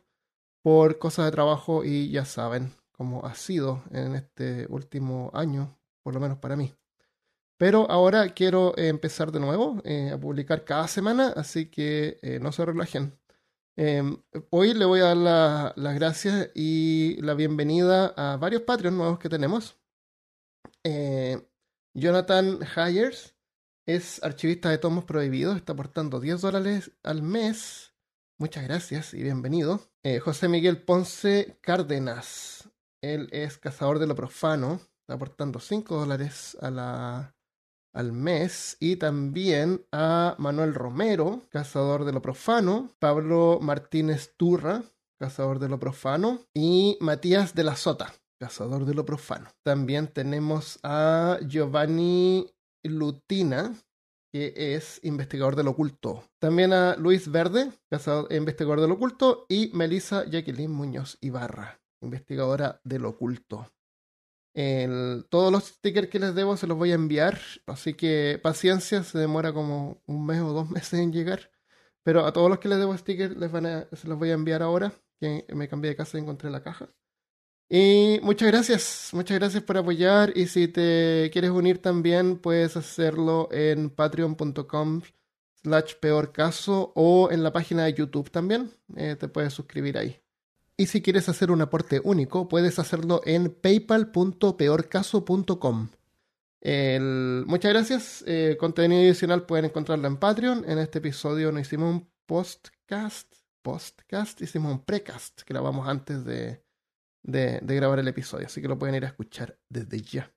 por cosas de trabajo y ya saben cómo ha sido en este último año, por lo menos para mí. Pero ahora quiero empezar de nuevo eh, a publicar cada semana, así que eh, no se relajen. Eh, hoy le voy a dar la- las gracias y la bienvenida a varios Patreons nuevos que tenemos. Eh, Jonathan Hayers es archivista de tomos prohibidos, está aportando 10 dólares al mes. Muchas gracias y bienvenido. José Miguel Ponce Cárdenas, él es cazador de lo profano, está aportando 5 dólares al mes. Y también a Manuel Romero, cazador de lo profano. Pablo Martínez Turra, cazador de lo profano. Y Matías de la Sota, cazador de lo profano. También tenemos a Giovanni Lutina, que es investigador del oculto. También a Luis Verde, investigador del oculto, y Melissa Jacqueline Muñoz Ibarra, investigadora del oculto. todos los stickers que les debo se los voy a enviar, así que paciencia, se demora como un mes o dos meses en llegar. Pero a todos los que les debo stickers les van se los voy a enviar ahora, que me cambié de casa y encontré la caja. Y muchas gracias, muchas gracias por apoyar y si te quieres unir también puedes hacerlo en patreon.com slash peor caso o en la página de YouTube también, eh, te puedes suscribir ahí. Y si quieres hacer un aporte único, puedes hacerlo en paypal.peorcaso.com. Muchas gracias. Eh, contenido adicional pueden encontrarlo en Patreon. En este episodio no hicimos un postcast, postcast, hicimos un precast que grabamos antes de, de, grabar el episodio, así que lo pueden ir a escuchar desde ya.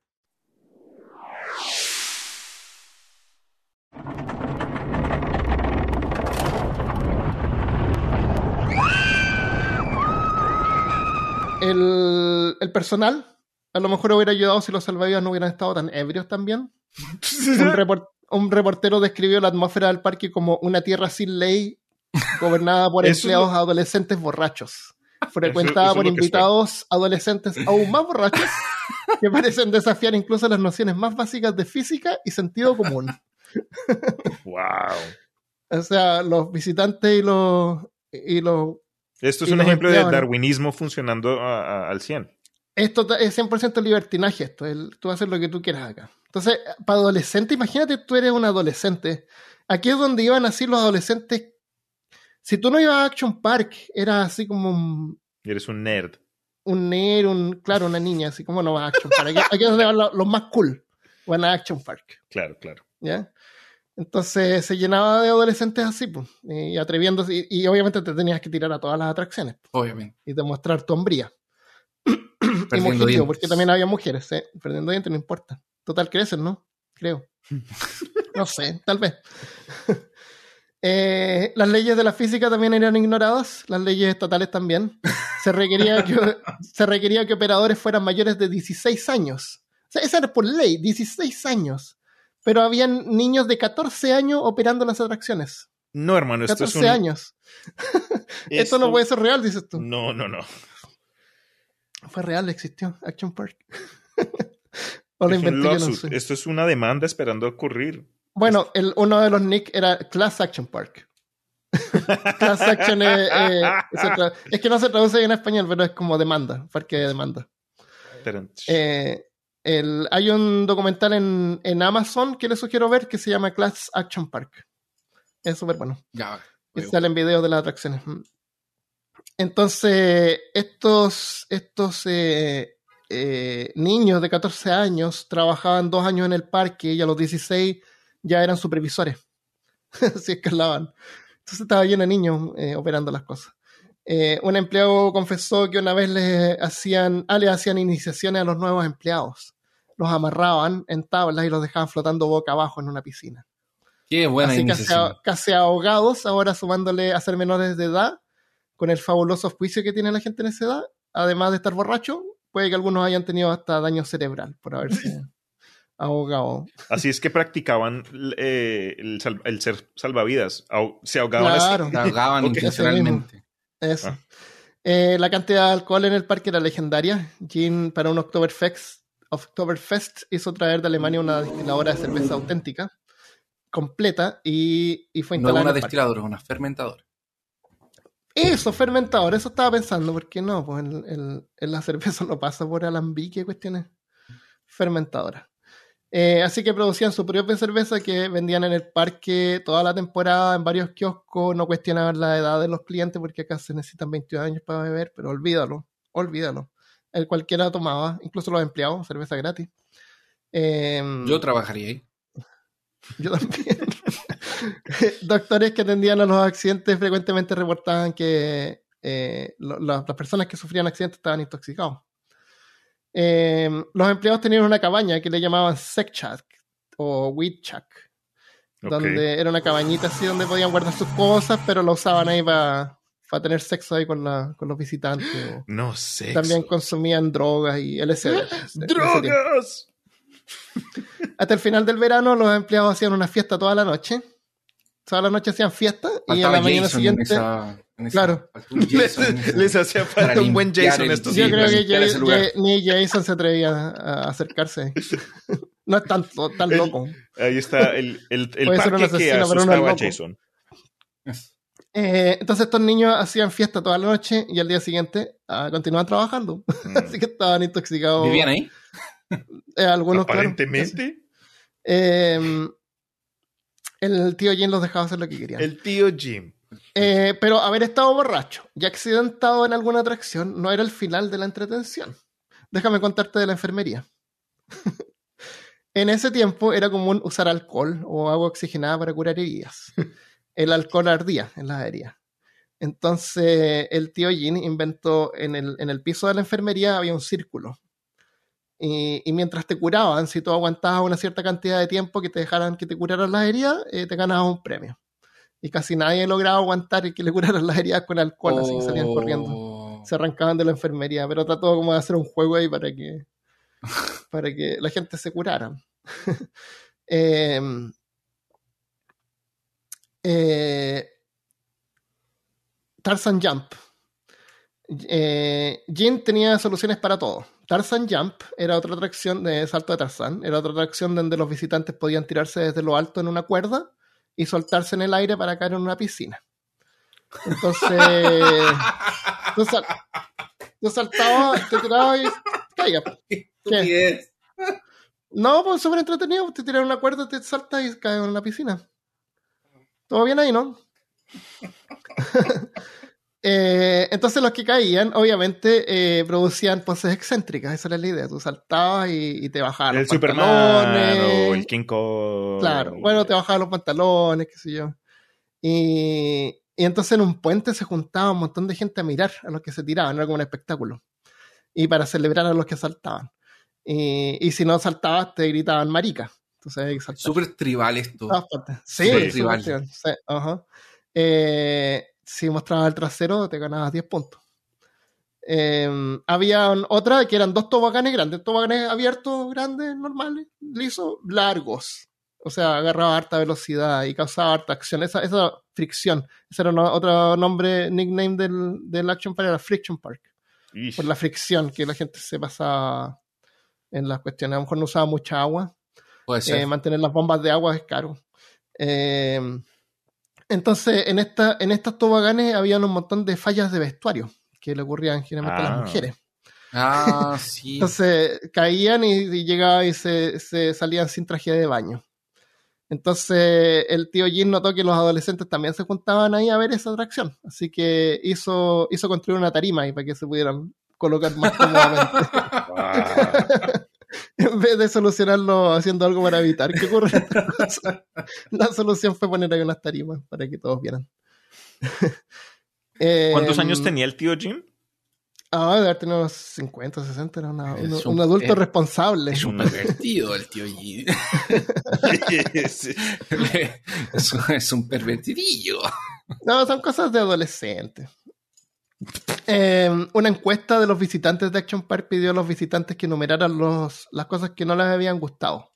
El, el, personal a lo mejor hubiera ayudado si los salvavidas no hubieran estado tan ebrios también. un, un, reportero describió la atmósfera del parque como una tierra sin ley gobernada por empleados adolescentes borrachos frecuentada por invitados adolescentes aún más borrachos que parecen desafiar incluso las nociones más básicas de física y sentido común. wow. O sea, los visitantes y los... Y los Esto es un ejemplo de darwinismo funcionando al 100. Esto es 100% libertinaje, esto. tú haces lo que tú quieras acá. Entonces, para adolescente, imagínate tú eres un adolescente. Aquí es donde iban así los adolescentes si tú no ibas a Action Park, era así como un... Eres un nerd. Un nerd, un, claro, una niña, así como no vas a Action Park. Aquí, es donde van los, más cool. Van a Action Park. Claro, claro. ¿Ya? Entonces se llenaba de adolescentes así, pues, y atreviéndose, y, obviamente te tenías que tirar a todas las atracciones. Obviamente. Y demostrar tu hombría. y mujerío, porque también había mujeres, ¿eh? Perdiendo dientes, no importa. Total, crecen, ¿no? Creo. no sé, tal vez. Eh, las leyes de la física también eran ignoradas, las leyes estatales también. Se requería que, se requería que operadores fueran mayores de 16 años. O sea, esa era por ley, 16 años. Pero habían niños de 14 años operando las atracciones. No, hermano, esto 14 es un... años. esto... no puede ser real, dices tú. No, no, no. Fue real, existió Action Park. o lo inventé Esto es una demanda esperando ocurrir. Bueno, el, uno de los nick era Class Action Park. Class Action es, es que no se traduce en español, pero es como demanda, parque de demanda. Eh, el, hay un documental en, en, Amazon que les sugiero ver que se llama Class Action Park. Es súper bueno. Ya, y salen videos de las atracciones. Entonces, estos, estos eh, eh, niños de 14 años trabajaban dos años en el parque y a los 16 ya eran supervisores. Así escalaban. Entonces estaba lleno de niños eh, operando las cosas. Eh, un empleado confesó que una vez le hacían, ah, le hacían iniciaciones a los nuevos empleados. Los amarraban en tablas y los dejaban flotando boca abajo en una piscina. Qué buena Así casi, casi, ahogados, ahora sumándole a ser menores de edad, con el fabuloso juicio que tiene la gente en esa edad, además de estar borracho, puede que algunos hayan tenido hasta daño cerebral por haberse ahogado. Así es que practicaban eh, el, ser salvavidas. se ahogaban. Claro. Se ahogaban intencionalmente. Eso. Ah. Eh, la cantidad de alcohol en el parque era legendaria. Jean, para un Oktoberfest, Oktoberfest hizo traer de Alemania una destiladora de cerveza auténtica, completa, y, y fue instalada. No una destiladora, una fermentadora. Eso, fermentador, eso estaba pensando, porque no, pues el, la cerveza no pasa por alambique, cuestiones fermentadoras. Eh, así que producían su propia cerveza que vendían en el parque toda la temporada en varios kioscos. No cuestionaban la edad de los clientes porque acá se necesitan 22 años para beber, pero olvídalo, olvídalo. El cualquiera tomaba, incluso los empleados, cerveza gratis. Em, yo trabajaría ahí. Yo también. Doctores que atendían a los accidentes frecuentemente reportaban que eh, las personas que sufrían accidentes estaban intoxicados. Eh, los empleados tenían una cabaña que le llamaban Sekchak o Witchak, Ok. donde era una cabañita así donde podían guardar sus cosas, pero la usaban ahí para tener sexo ahí con, la, con los visitantes. No sé. También consumían drogas y LSD. ¡Drogas! Hasta el final del verano los empleados hacían una fiesta toda la noche. Toda la noche hacían fiesta y a la mañana Jason siguiente... Esa- Claro. Jason Les, hacía falta un buen Jason el- estos Yo creo que ni Jason se atrevía a acercarse. no es tan, tan El- loco. Ahí está el, el, el parque que asesino, es asustaba a. Jason. Eh, entonces estos niños hacían fiesta toda la noche y al día siguiente ah, continuaban trabajando. Mm. Así que estaban intoxicados. ¿Vivían ahí? eh, algunos, claro. Aparentemente, Eh, el tío Jim los dejaba hacer lo que querían. el tío Jim. Eh, pero haber estado borracho y accidentado en alguna atracción no era el final de la entretención. Déjame contarte de la enfermería. en ese tiempo era común usar alcohol o agua oxigenada para curar heridas. El alcohol ardía en las heridas. Entonces el tío Jin inventó en el, en el piso de la enfermería había un círculo. Y, y mientras te curaban, si tú aguantabas una cierta cantidad de tiempo que te dejaran que te curaran las heridas, eh, te ganabas un premio. Y casi nadie lograba aguantar y que le curaran las heridas con alcohol, así que salían corriendo. Oh. Se arrancaban de la enfermería, pero trató como de hacer un juego ahí para que, para que la gente se curara. eh, eh, Tarzan Jump. Eh, Jin tenía soluciones para todo. Tarzan Jump era otra atracción de salto de Tarzan, era otra atracción donde los visitantes podían tirarse desde lo alto en una cuerda y soltarse en el aire para caer en una piscina. Entonces, tú, sal- tú saltabas, te tirabas y caías. Estupidez. No, pues súper entretenido. Te tiras una cuerda, te saltas y caes en una piscina. ¿Todo bien ahí, no? Eh, entonces los que caían, obviamente, eh, producían poses excéntricas. Esa era la idea. Tú saltabas y, y te bajaban El los Superman pantalones. o el King Kong. Claro, bueno, te bajaban los pantalones, qué sé yo. Y, y entonces en un puente se juntaba un montón de gente a mirar a los que se tiraban, era como un espectáculo. Y para celebrar a los que saltaban. Y, y si no saltabas, te gritaban marica. Entonces. Súper tribal esto. Sí, Sí. súper Tribal. tribal, sí, ajá. Eh, si mostrabas el trasero, te ganabas 10 puntos. Eh, había otra que eran dos toboganes grandes, toboganes abiertos, grandes, normales, lisos, largos. O sea, agarraba harta velocidad y causaba harta acción. Esa, esa fricción. Ese era no- otro nombre, nickname del, del Action Park, era Friction Park. Ish. Por la fricción que la gente se pasaba en las cuestiones. A lo mejor no usaba mucha agua. Eh, mantener las bombas de agua es caro. Eh, entonces, en, esta, en estos toboganes había un montón de fallas de vestuario que le ocurrían generalmente a Ah. las mujeres. ah, sí. Entonces, caían y, y llegaban y se, se salían sin traje de baño. Entonces, el tío Jin notó que los adolescentes también se juntaban ahí a ver esa atracción. Así que hizo, hizo construir una tarima ahí para que se pudieran colocar más cómodamente. En vez de solucionarlo haciendo algo para evitar que ocurra la solución fue poner ahí unas tarimas para que todos vieran. Eh, ¿Cuántos años tenía el tío Jim? Ah, de haber tenido unos 50, 60, era una- un, Es un un- adulto es- responsable. Es un pervertido el tío G. Sí. es, un- es un pervertidillo. No, son cosas de adolescentes. Eh, una encuesta de los visitantes de Action Park pidió a los visitantes que enumeraran las cosas que no les habían gustado.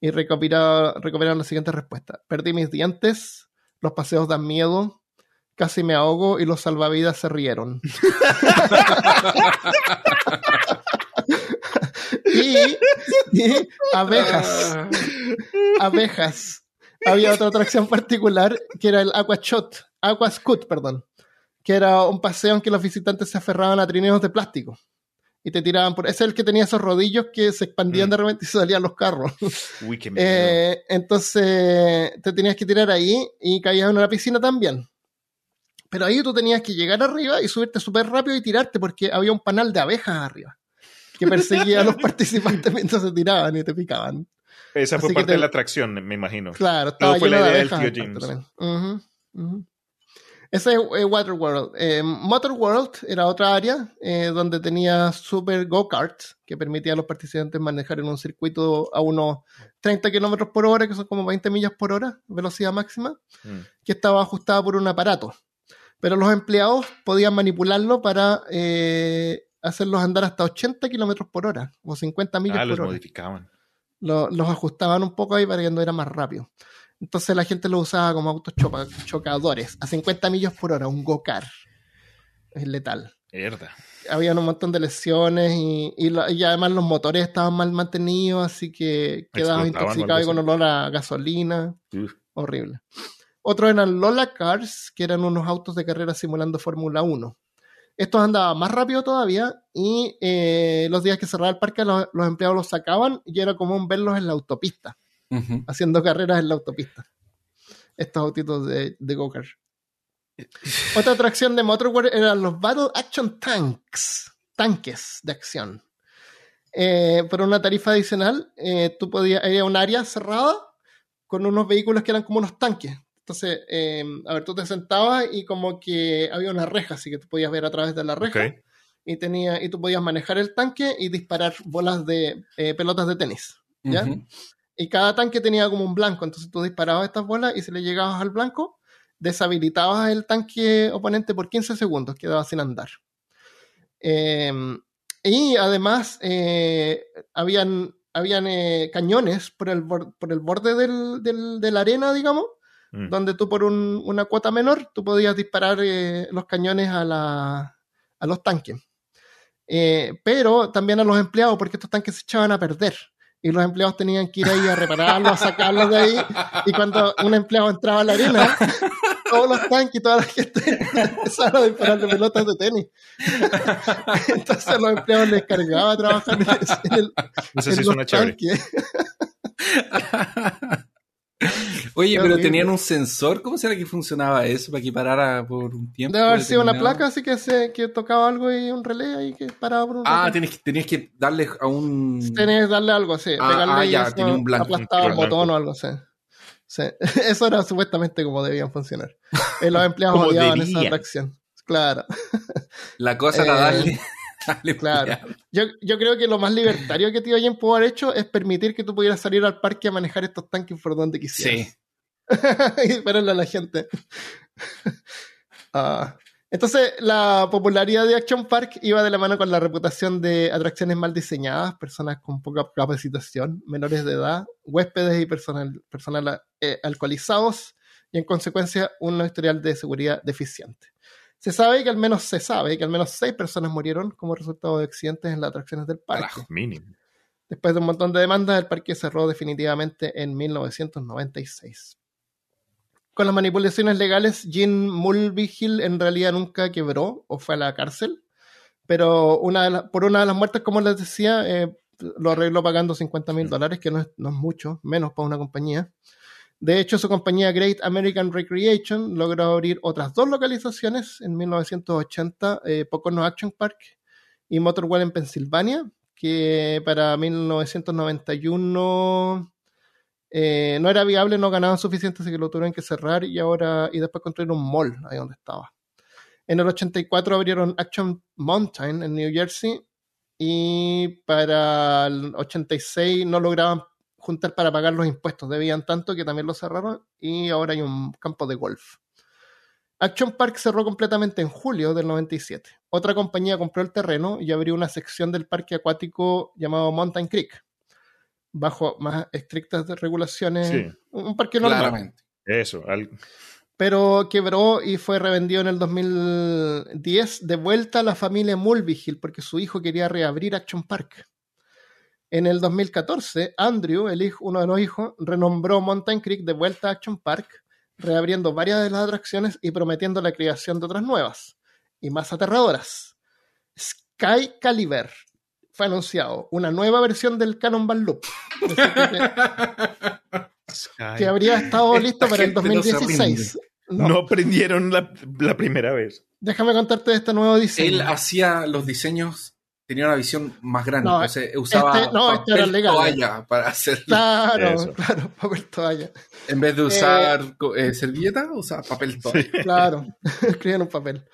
Y recopilaron, las siguientes respuestas. Perdí mis dientes, los paseos dan miedo, casi me ahogo y los salvavidas se rieron. y, abejas, abejas. Había otra atracción particular que era el Aqua Shot, Aqua Scoot, perdón, que era un paseo en que los visitantes se aferraban a trineos de plástico y te tiraban por. Ese es el que tenía esos rodillos que se expandían Mm. de repente y salían los carros. Uy, qué miedo. Eh, entonces te tenías que tirar ahí y caías en una piscina también. Pero ahí tú tenías que llegar arriba y subirte súper rápido y tirarte porque había un panal de abejas arriba que perseguía a los participantes mientras se tiraban y te picaban. Esa fue así parte te- de la atracción, me imagino. Claro, estaba fue lleno la de idea del abejas. tío James. Ese es eh, Waterworld. Eh, Motorworld era otra área eh, donde tenía super go-karts que permitía a los participantes manejar en un circuito a unos 30 kilómetros por hora, que son como 20 millas por hora, velocidad máxima, Mm. que estaba ajustada por un aparato. Pero los empleados podían manipularlo para eh, hacerlos andar hasta 80 kilómetros por hora o 50 millas Ah, los por hora modificaban. lo- los ajustaban un poco ahí para que anduviera más rápido. Entonces la gente lo usaba como autos chopa- chocadores a 50 millas por hora, un go-kart. Es letal. Mierda. Había un montón de lesiones y, y lo- y además los motores estaban mal mantenidos, así que o intoxicado y con olor a gasolina. Uf. Horrible. Otros eran Lola Cars, que eran unos autos de carrera simulando Fórmula 1. Estos andaban más rápido todavía y eh, los días que cerraba el parque los, los empleados los sacaban y era común verlos en la autopista, Haciendo carreras en la autopista. Estos autitos de, de go-kart. Otra atracción de Motorworld eran los Battle Action Tanks, tanques de acción. Eh, por una tarifa adicional, eh, tú podías, era un área cerrada con unos vehículos que eran como unos tanques. Entonces, eh, a ver, tú te sentabas y como que había una reja, así que tú podías ver a través de la reja y, tenía, y tú podías manejar el tanque y disparar bolas de eh, pelotas de tenis. ¿ya? Y cada tanque tenía como un blanco, entonces tú disparabas estas bolas y si le llegabas al blanco, deshabilitabas el tanque oponente por 15 segundos, quedaba sin andar. Eh, y además, eh, habían, habían eh, cañones por el, por el borde del- del- de la arena, digamos, Mm. donde tú por un- una cuota menor, tú podías disparar eh, los cañones a, la- a los tanques. Eh, pero también a los empleados, porque estos tanques se echaban a perder. Y los empleados tenían que ir ahí a repararlos, a sacarlos de ahí. Y cuando un empleado entraba a la arena, todos los tanques y toda la gente empezaron a dispararle pelotas de tenis. Entonces los empleados les cargaba trabajar en, el- en Eso sí los tanques. Oye, Qué pero horrible. tenían un sensor. ¿Cómo será que funcionaba eso para que parara por un tiempo? Debe haber sido una placa, así que, se, que tocaba algo y un relé ahí que paraba por un Ah, tenías, que- tenías que darle a un. Tenés que darle algo así, Ah, pegarle ah, y ya, eso, tenía un blanco, aplastaba un botón o algo así. Sí. Eso era supuestamente como debían funcionar. Eh, los empleados odiaban esa atracción. Claro, La cosa era Eh, darle. darle claro. Yo, yo creo que lo más libertario que Tío Jen pudo haber hecho es permitir que tú pudieras salir al parque a manejar estos tanques por donde quisieras. Sí. y dispararle a la gente. Ah, entonces, la popularidad de Action Park iba de la mano con la reputación de atracciones mal diseñadas, personas con poca capacitación, menores de edad, huéspedes y personal, personal eh, alcoholizados, y en consecuencia un historial de seguridad deficiente. Se sabe que al menos se sabe que al menos seis personas murieron como resultado de accidentes en las atracciones del parque. Mínimo. Después de un montón de demandas, el parque cerró definitivamente en 1996. Con las manipulaciones legales, Jean Mulvihill en realidad nunca quebró o fue a la cárcel, pero una de la- por una de las muertes, como les decía, eh, lo arregló pagando 50 mil dólares, que no es, no es mucho, menos para una compañía. De hecho, su compañía Great American Recreation logró abrir otras dos localizaciones en 1980, eh, Pocono Action Park y Motorwell en Pensilvania, que para 1991 eh, no era viable, no ganaban suficiente, así que lo tuvieron que cerrar y ahora y después construir un mall ahí donde estaba. En el 84 abrieron Action Mountain en New Jersey y para el 86 no lograban juntar para pagar los impuestos, debían tanto que también lo cerraron y ahora hay un campo de golf. Action Park cerró completamente en julio del 97. Otra compañía compró el terreno y abrió una sección del parque acuático llamado Mountain Creek, bajo más estrictas regulaciones. Sí. Un parque normal Claramente. Eso. al- pero quebró y fue revendido en el 2010 de vuelta a la familia Mulvihill porque su hijo quería reabrir Action Park. En el 2014, Andrew, el hijo, uno de los hijos, renombró Mountain Creek de vuelta a Action Park, reabriendo varias de las atracciones y prometiendo la creación de otras nuevas y más aterradoras. Sky Caliber fue anunciado, una nueva versión del Cannonball Loop. Es decir, que- que habría estado Esta listo para el gente no se 2016. No, No. aprendieron la, la primera vez. Déjame contarte de este nuevo diseño. Él hacía los diseños tenía una visión más grande. No, entonces usaba este- no, este legal. toalla para hacer. Claro, Eso. claro, papel toalla. En vez de usar co- eh, servilleta, usaba papel toalla. Claro, escribía en un papel.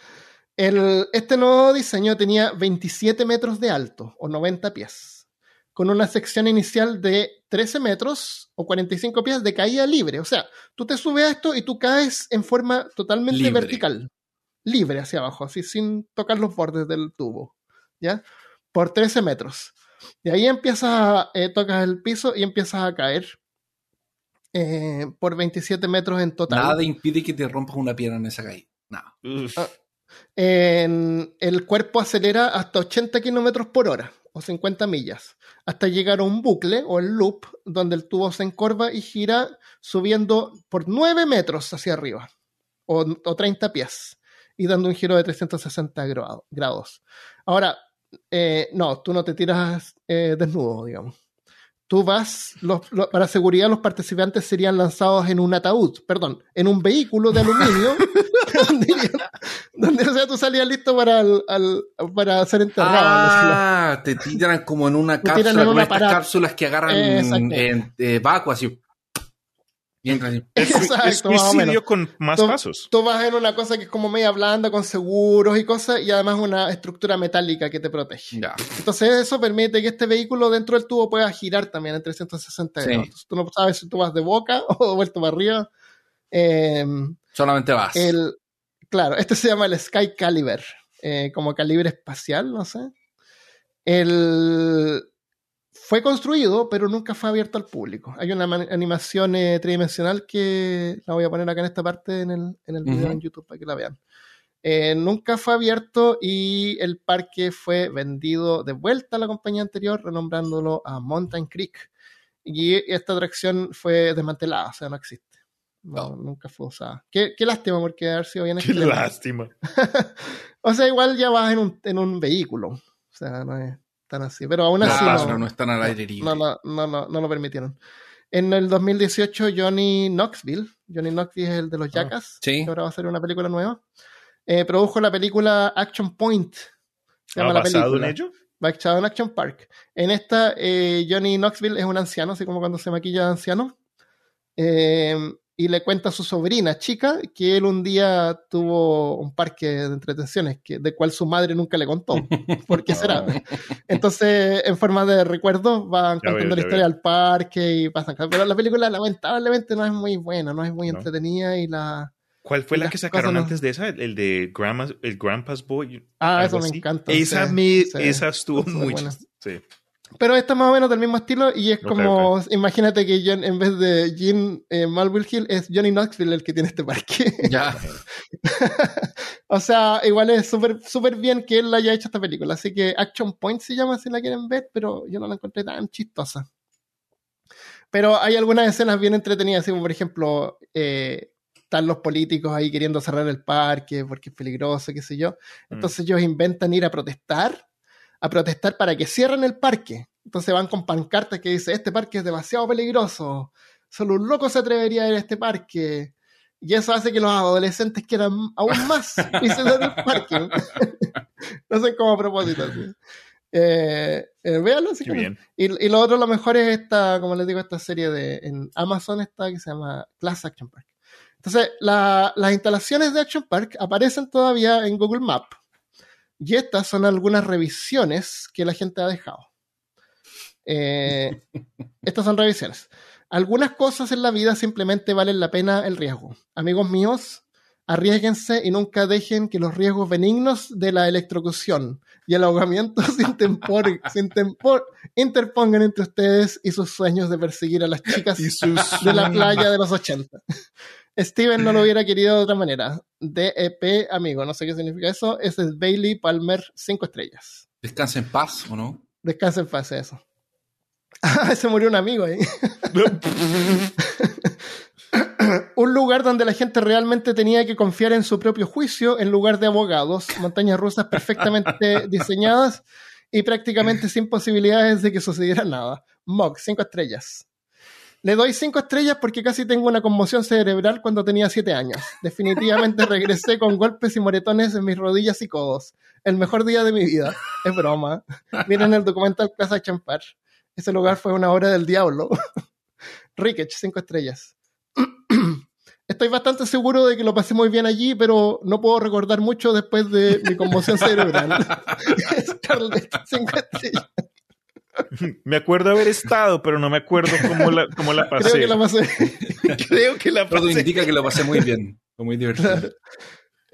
El, este nuevo diseño tenía 27 metros de alto, o 90 pies, con una sección inicial de 13 metros o 45 pies de caída libre. O sea, tú te subes a esto y tú caes en forma totalmente Libre. vertical, libre hacia abajo, así sin tocar los bordes del tubo, ¿ya? Por 13 metros. Y ahí empiezas, a, eh, tocas el piso y empiezas a caer eh, por 27 metros en total. Nada impide que te rompas una pierna en esa caída. Nada. El cuerpo acelera hasta 80 kilómetros por hora o 50 millas, hasta llegar a un bucle o el loop donde el tubo se encorva y gira subiendo por 9 metros hacia arriba o, o 30 pies y dando un giro de 360 grado- grados. Ahora, eh, no, tú no te tiras eh, desnudo, digamos. Tú vas, los- lo- para seguridad los participantes serían lanzados en un ataúd, perdón, en un vehículo de aluminio donde, donde, o sea, tú salías listo para, el- al- para ser enterrado. Ah, te tiran como en una cápsula, en una estas cápsulas que agarran Exacto. en eh, vacuo, así. Es, Exacto, es suicidio con más Tú- pasos. Tú vas en una cosa que es como media blanda, con seguros y cosas, y además una estructura metálica que te protege. Ya. Entonces eso permite que este vehículo dentro del tubo pueda girar también en 360 Sí. grados. Entonces, tú no sabes si tú vas de boca o vuelto para arriba. Eh, Solamente vas. el, claro, este se llama el Sky Caliber, eh, como calibre espacial, no sé. El, fue construido, pero nunca fue abierto al público. Hay una animación eh, tridimensional que la voy a poner acá en esta parte en el, en el video Ujú. en YouTube para que la vean. Eh, nunca fue abierto y el parque fue vendido de vuelta a la compañía anterior, renombrándolo a Mountain Creek. Y esta atracción fue desmantelada, o sea, no existe. No, No. Nunca fue usada. Qué, qué lástima, porque haber sido bien Qué excelente. lástima. O sea, igual ya vas en un, en un vehículo. O sea, no es tan así. Pero aún así Claro, no, no están al aire libre. no, no, no, no, no lo permitieron. En el 2018, Johnny Knoxville, Johnny Knoxville es el de los Ah, Jackass, sí. que ahora va a ser una película nueva, eh, produjo la película Action Point. Se ¿Ha llama la basado en película. ello? basado en Action Park. En esta, eh, Johnny Knoxville es un anciano, así como cuando se maquilla de anciano. Eh, y le cuenta a su sobrina chica que él un día tuvo un parque de entretenciones, que, de cual su madre nunca le contó. ¿Por qué será? Entonces, en forma de recuerdo, van Ya contando veo, la historia del parque y pasan. Pero la película, lamentablemente, no es muy buena, no es muy No. entretenida y la. ¿Cuál fue la que sacaron no- antes de esa? El, de Grandma's, el Grandpa's Boy. Ah, eso me así. encanta. Esa, sí, me, sí. esa estuvo muy Sí. Pero esta es más o menos del mismo estilo y es como, imagínate que John, en vez de Gene eh, Malville Hill, es Johnny Knoxville el que tiene este parque. Ya. o sea, igual es súper súper bien que él haya hecho esta película. Así que Action Point se llama si la quieren ver, pero yo no la encontré tan chistosa. Pero hay algunas escenas bien entretenidas, así como por ejemplo, eh, están los políticos ahí queriendo cerrar el parque porque es peligroso, qué sé yo. Mm. Entonces ellos inventan ir a protestar, a protestar para que cierren el parque. Entonces van con pancartas que dice, este parque es demasiado peligroso, solo un loco se atrevería a ir a este parque. Y eso hace que los adolescentes quieran aún más visitar el parque. no sé cómo a propósito. así. Eh, eh, véanlo. Y, y lo otro, lo mejor es esta, como les digo, esta serie de en Amazon está que se llama Class Action Park. Entonces, la- las instalaciones de Action Park aparecen todavía en Google Map. Y estas son algunas revisiones que la gente ha dejado. Eh, estas son revisiones. Algunas cosas en la vida simplemente valen la pena el riesgo. Amigos míos, arriesguense y nunca dejen que los riesgos benignos de la electrocución y el ahogamiento se, intempor- se intempor- interpongan entre ustedes y sus sueños de perseguir a las chicas Y sus- de la playa de los 80. Steven no lo hubiera querido de otra manera. DEP, amigo, no sé qué significa eso. Ese es Bailey Palmer, 5 estrellas. Descansa en paz, ¿o no? Descansa en paz eso. Ah, se murió un amigo ahí. un lugar donde la gente realmente tenía que confiar en su propio juicio en lugar de abogados, montañas rusas perfectamente diseñadas y prácticamente sin posibilidades de que sucediera nada. Mog, cinco estrellas. Le doy cinco estrellas porque casi tengo una conmoción cerebral cuando tenía siete años. Definitivamente regresé con golpes y moretones en mis rodillas y codos. El mejor día de mi vida. es broma. Miren el documental Plaza Champar. Ese lugar fue una obra del diablo. Ricketch, cinco estrellas. Estoy bastante seguro de que lo pasé muy bien allí, pero no puedo recordar mucho después de mi conmoción cerebral. cinco estrellas. Me acuerdo haber estado, pero no me acuerdo cómo la, cómo la pasé. Creo que la pasé. Creo que la pasé. Todo indica que lo pasé muy bien. Fue muy divertido.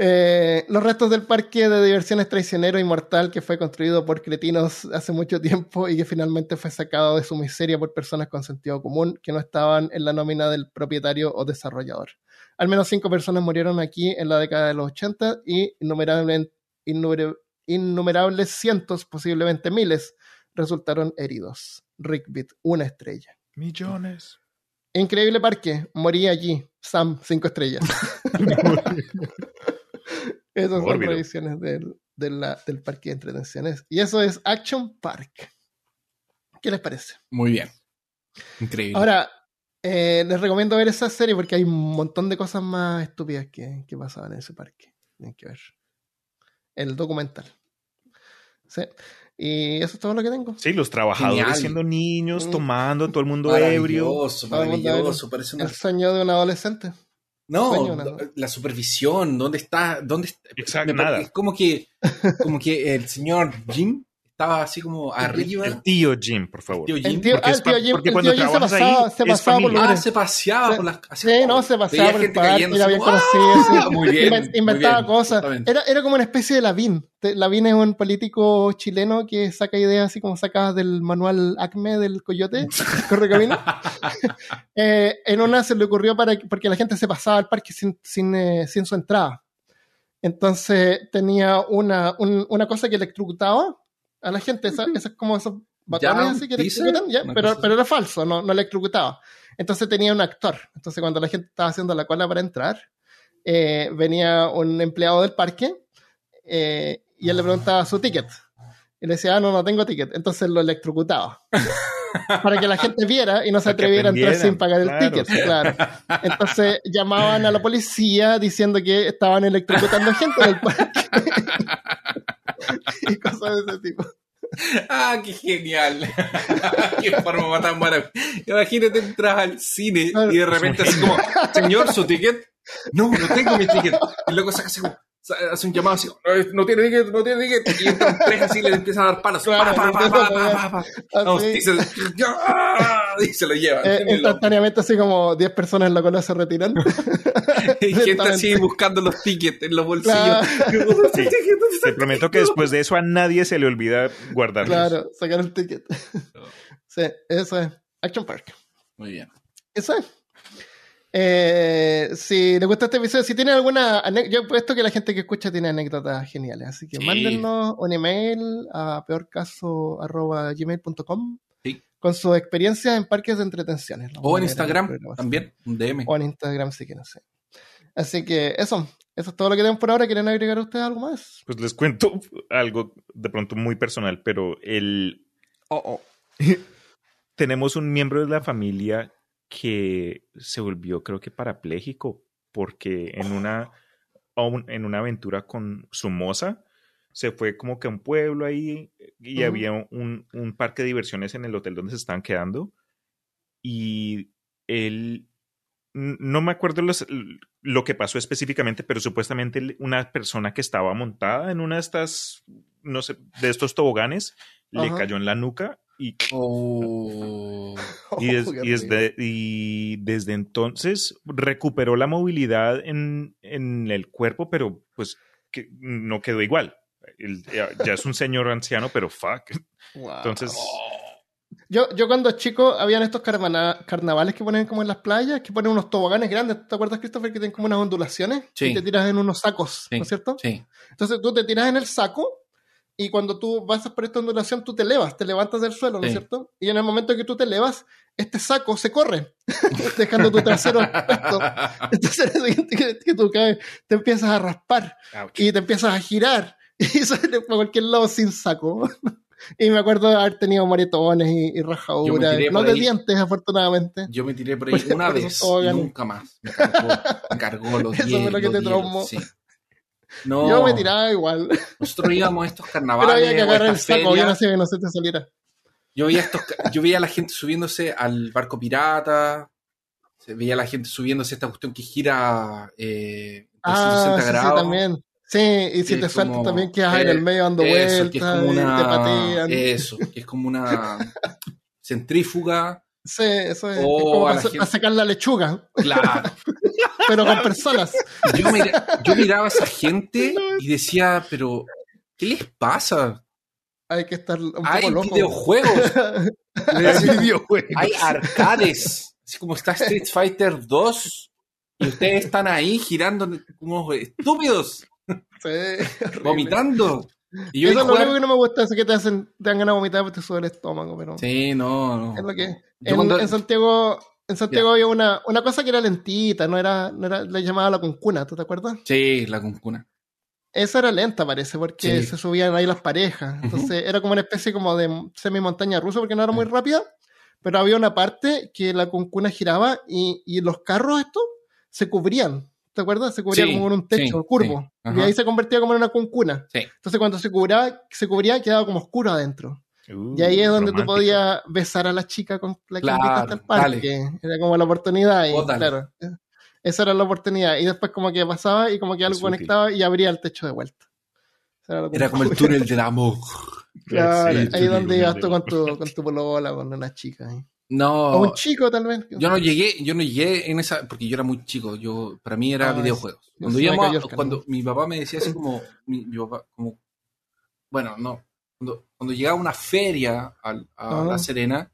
Eh, los restos del parque de diversiones traicionero y mortal que fue construido por cretinos hace mucho tiempo y que finalmente fue sacado de su miseria por personas con sentido común que no estaban en la nómina del propietario o desarrollador. Al menos cinco personas murieron aquí en la década de los 80 y innumerables, innumerables cientos, posiblemente miles, resultaron heridos. Rickbit, una estrella. Millones. Increíble parque, morí allí. Sam, cinco estrellas. Esas son revisiones del, del parque de entretenciones. Y eso es Action Park. ¿Qué les parece? Muy bien. Increíble. Ahora, eh, les recomiendo ver esa serie porque hay un montón de cosas más estúpidas que, que pasaban en ese parque. Tienen que ver. El documental. Sí. Y eso es todo lo que tengo. Sí, los trabajadores Genial. siendo niños, mm. tomando, todo el mundo ebrio. Maravilloso, maravilloso. Parece una... El sueño de un adolescente. No, la supervisión, ¿dónde está? ¿Dónde está? Exacto, nada. Es como que, como que el señor Jim estaba así como arriba. El tío Jim, por favor. El tío, el tío, ah, el tío Jim, porque cuando Jim se pasaba, ahí, se pasaba por Ah, se paseaba se, por las Sí, no, se pasaba por el parque, era bien conocido. Muy bien. Inventaba muy bien, cosas. Era, era como una especie de Lavín. Lavín es un político chileno que saca ideas así como sacadas del manual ACME del Coyote, Correcamino. eh, en una se le ocurrió para porque la gente se pasaba al parque sin, sin, eh, sin su entrada. Entonces tenía una, un, una cosa que electrocutaba a la gente, esas esa como esos botones así que electrocutan, ya, pero, pero era falso, no, no electrocutaba. Entonces tenía un actor. Entonces cuando la gente estaba haciendo la cola para entrar, eh, venía un empleado del parque eh, y él le preguntaba su ticket. Y le decía, ah, no, no tengo ticket. Entonces lo electrocutaba. para que la gente viera y no se atreviera a entrar sin pagar el ticket. Claro. Entonces llamaban a la policía diciendo que estaban electrocutando gente del parque. y cosas de ese tipo. Ah, qué genial. qué forma tan maravillosa. Imagínate entras al cine y de repente así como, señor, su ticket. No, no tengo mi ticket. Y luego sacas así como, hace un llamado así, no tiene ticket, no tiene ticket, y entran tres así y le empiezan a dar palos. Claro, pa, pa, pa, pa, pa, pa. y, se, y se lo llevan. Eh, instantáneamente así como 10 personas en la cola se retiran. y gente así buscando los tickets en los bolsillos. Claro. Sí. Te prometo que después de eso a nadie se le olvida guardarlos. Claro, sacar el ticket. sí, eso es. Action Park. Muy bien. Eso es. Eh, si les gusta este episodio, si tienen alguna yo he puesto que la gente que escucha tiene anécdotas geniales, así que sí. mándennos un email a peorcaso.gmail.com sí. con su experiencia en parques de entretenciones. O en Instagram también, un DM. O en Instagram sí que no sé. Así que eso, eso es todo lo que tenemos por ahora. ¿Quieren agregar ustedes algo más? Pues les cuento algo de pronto muy personal, pero el... Oh, oh. tenemos un miembro de la familia que se volvió creo que parapléjico porque en una, en una aventura con su moza se fue como que a un pueblo ahí y uh -huh. había un, un, parque de diversiones en el hotel donde se estaban quedando y él no me acuerdo los, lo que pasó específicamente, pero supuestamente una persona que estaba montada en una de estas, no sé, de estos toboganes, uh -huh. le cayó en la nuca y, oh. y, des, oh, y, desde, y, desde, entonces recuperó la movilidad en, en el cuerpo, pero pues que no quedó igual. El, ya, ya, es un señor anciano, pero fuck. Wow. Entonces. Yo, yo cuando chico, habían estos carnavales que ponen como en las playas, que ponen unos toboganes grandes. ¿Te acuerdas, Christopher, que tienen como unas ondulaciones? Sí. Y te tiras en unos sacos, sí. ¿no es cierto? Sí. Entonces tú te tiras en el saco y cuando tú vas por esta ondulación, tú te elevas, te levantas del suelo, ¿no es sí. cierto? Y en el momento que tú te elevas, este saco se corre, dejando tu trasero puesto. Entonces, que, que tú caes, te empiezas a raspar Ouch. y te empiezas a girar y sale por cualquier lado sin saco. Y me acuerdo de haber tenido moretones y, y rajaduras, no de ahí, dientes, afortunadamente. Yo me tiré por ahí una vez y nunca más. Me cargó, me cargó los Eso diez, es lo que te traumó. Sí. No, Yo me tiraba igual. nosotros íbamos a estos Pero carnavales. había que agarrar el saco, yo no sé que no se te saliera. Yo veía, estos, yo veía a la gente subiéndose al barco pirata. Veía a la gente subiéndose a esta cuestión que gira eh, Ah, 360 sí, sí, grados. también. Sí, y si te es sueltas como- también quedas ahí en eh, el medio dando vueltas, que es como y una, te patean. Eso, que es como una centrífuga. Sí, eso es, o es como a para, sacar la lechuga, Claro. pero con personas. Yo, mira- yo miraba a esa gente y decía, pero, ¿qué les pasa? Hay que estar un poco Hay loco. videojuegos, decía, videojuegos. hay arcades, así como está Street Fighter 2 y ustedes están ahí girando como estúpidos, Sí, horrible. vomitando. Y yo Eso es lo jugar- único que no me gusta, es que te hacen, te dan ganas de vomitar porque te sube el estómago, pero Sí, no, no. es lo que en, cuando- en Santiago, en Santiago había una, una cosa que era lentita, no era, no era, le llamaba la cuncuna, ¿tú te acuerdas? Sí, la cuncuna. Esa era lenta, parece, porque Sí. se subían ahí las parejas. Entonces era como una especie como de semi-montaña rusa, porque no era muy rápida, pero había una parte que la cuncuna giraba y, y los carros estos se cubrían. ¿Te acuerdas? Se cubría Sí, como en un techo sí, curvo. sí. y ahí se convertía como en una cuncuna. Sí. Entonces cuando se cubría, se cubría quedaba como oscuro adentro. Uh, y ahí es donde tú podías besar a la chica con la que Claro, invitaste al parque. Era como la oportunidad. Y, claro, esa era la oportunidad. Y después como que pasaba y como que algo Es útil. conectaba y abría el techo de vuelta. Esa la Era como el túnel del amor. Claro, Sí, ahí túnel donde ibas tú con tu, con tu polola, con una chica. ahí. No, O un chico tal vez. yo no llegué, yo no llegué en esa, porque yo era muy chico, yo, para mí era Ah, videojuegos. Cuando me íbamos, cuando mi papá me decía así como, mi, mi papá, como, bueno, no, cuando, cuando llegaba una feria al- a Ah. La Serena,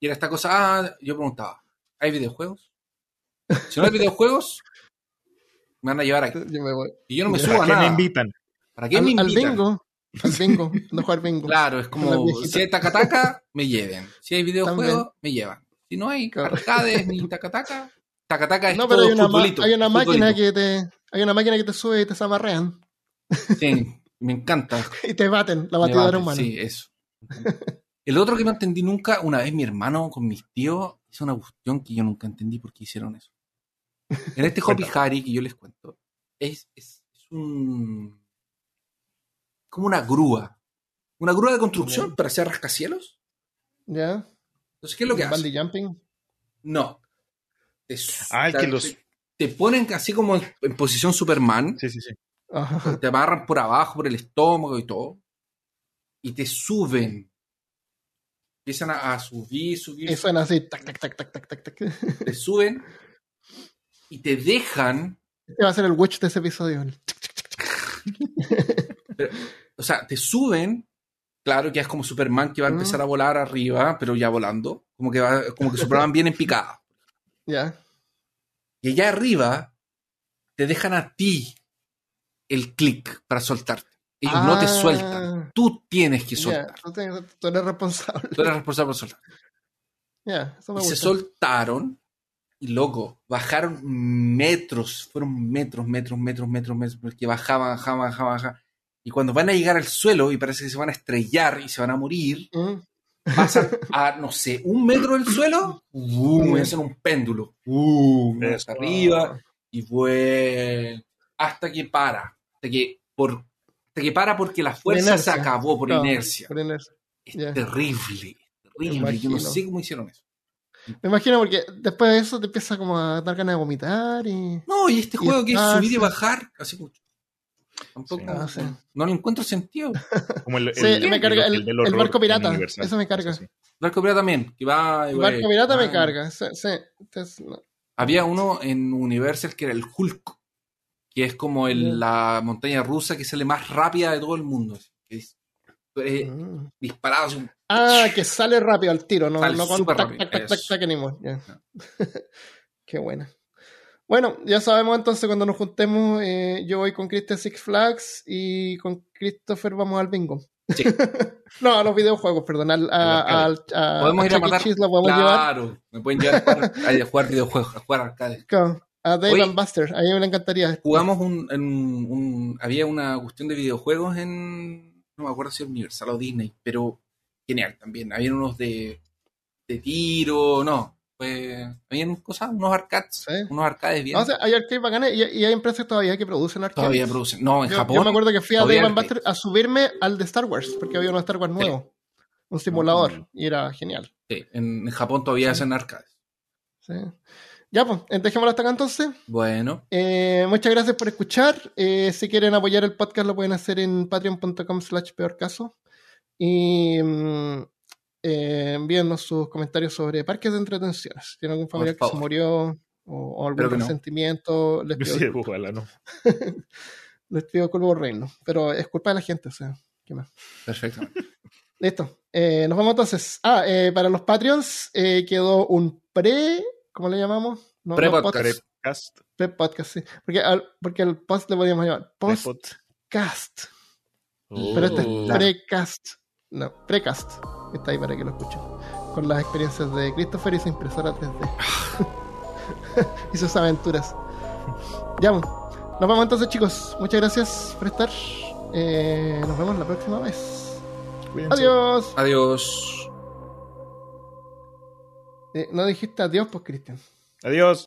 y era esta cosa, ah, yo preguntaba, ¿hay videojuegos? Si no hay videojuegos, me van a llevar aquí. Yo me voy. Y yo no me ¿Para subo a ¿Para qué me nada. invitan? ¿Para qué al, me al invitan? bingo. Al bingo. No jugar bingo. Claro, es como, si hay tacataca, me lleven. Si hay videojuegos, me llevan. Si no hay Claro. arcades ni tacataca, tacataca es No, pero todo hay una, futbolito, hay una máquina futbolito. que te. Hay una máquina que te sube y te zamarrean. Sí, me encanta. Y te baten, la batidora bate, humana. Sí, eso. El otro que no entendí nunca, una vez mi hermano con mis tíos hizo una cuestión que yo nunca entendí por qué hicieron eso. En este Hopi Hari que yo les cuento, es, es, es un. Como una grúa. Una grúa de construcción para hacer rascacielos. ¿Ya? Entonces, ¿qué es lo que hace? Jumping. No. Te, Ah, te- que los- te- te ponen así como en, posición Superman, Sí, sí, sí. Ajá. te amarran por abajo, por el estómago y todo, y te suben. Empiezan a, a subir, subir, Y suena así. Tac, tac, tac, tac, tac, tac, tac. te suben y te dejan, Este va a ser el witch de ese episodio. O sea, te suben, claro que es como Superman que va a Mm. empezar a volar arriba, pero ya volando, como que, va, como que Superman viene en picada. Ya. Y allá arriba te dejan a ti el clic para soltarte. Ellos no te Ah, sueltan. Tú tienes que soltar. tú, eres responsable. Tú eres responsable por soltar. Ya, eso me Y se gusta. soltaron y loco, bajaron metros, fueron metros, metros, metros, metros, metros, porque bajaban, bajaban, bajaban, bajaban. Y cuando van a llegar al suelo y parece que se van a estrellar y se van a morir, Mm. pasan a, no sé, un metro del suelo, ¡bum! y hacen un péndulo, ¡bum! Eso. hasta arriba, y vuelve hasta que para, hasta que, por, hasta que para porque la fuerza se acabó por inercia. por inercia. Es terrible, terrible. Yo no sé cómo hicieron eso. Me imagino porque después de eso te empieza como a dar ganas de vomitar y. No, y este Y juego que es subir y bajar, así como. Tampoco. Sí. Ah, sí. No le encuentro sentido. Como el, Sí, me carga el- del el horror barco pirata, eso me carga. Sí, sí. Barco Pirata también, que va. El barco pirata me carga. Sí, sí. Entonces, no. Había uno en Universal que era el Hulk, que es como la montaña rusa que sale más rápida de todo el mundo. es- eh, Mm. disparado Ah, que sale rápido al tiro, no, Sale no con súper tac. Qué buena. Bueno, ya sabemos entonces cuando nos juntemos, eh, yo voy con Christian Six Flags y con Christopher vamos al bingo. Sí. no, a los videojuegos, perdón. Al, a, Al a- Podemos a ir a E. matar. Cheese llevar. claro, me pueden llevar a jugar, a jugar videojuegos, a jugar arcade. Claro, A Dave and Buster, a mí me encantaría. Jugamos un, en un- Había una cuestión de videojuegos en. No me acuerdo si era Universal o Disney, pero genial también. Había unos de. de tiro, no. Fue, habían cosas, unos arcades, Sí. unos arcades bien. No, o sea, hay arcades bacanes y, y hay empresas todavía que producen arcades. todavía producen. No, en Yo, Japón. yo me acuerdo que fui a Dave. Buster a subirme al de Star Wars, porque había un Star Wars nuevo. Un simulador. Y era genial. Sí, en, en Japón todavía hacen arcades. Sí. Ya, pues, eh, dejémoslo hasta acá entonces. Bueno, Eh, muchas gracias por escuchar. Eh, si quieren apoyar el podcast, lo pueden hacer en patreon.com slash peor caso. Y mm, eh, envíennos sus comentarios sobre parques de entretenciones. Si tienen algún familiar que se murió o, o algún no. resentimiento, les pido, Sí, ojalá no. les pido culpa por reino. Pero es culpa de la gente, o sea, ¿qué más? perfectamente. Listo. Eh, nos vamos entonces. Ah, eh, para los Patreons eh, quedó un pre. ¿Cómo le llamamos? No, Pre-podcast. Pre-podcast, sí. Porque al, porque al post le podíamos llamar postcast. Oh. Pero este es Oh. precast. No, precast. Está ahí para que lo escuchen. Con las experiencias de Christopher y su impresora 3D. y sus aventuras. Ya, pues. nos vemos entonces, chicos. Muchas gracias por estar. Eh, nos vemos la próxima vez. Cuídense. Adiós. Adiós. Eh, no dijiste adiós, pues, Cristian. Adiós.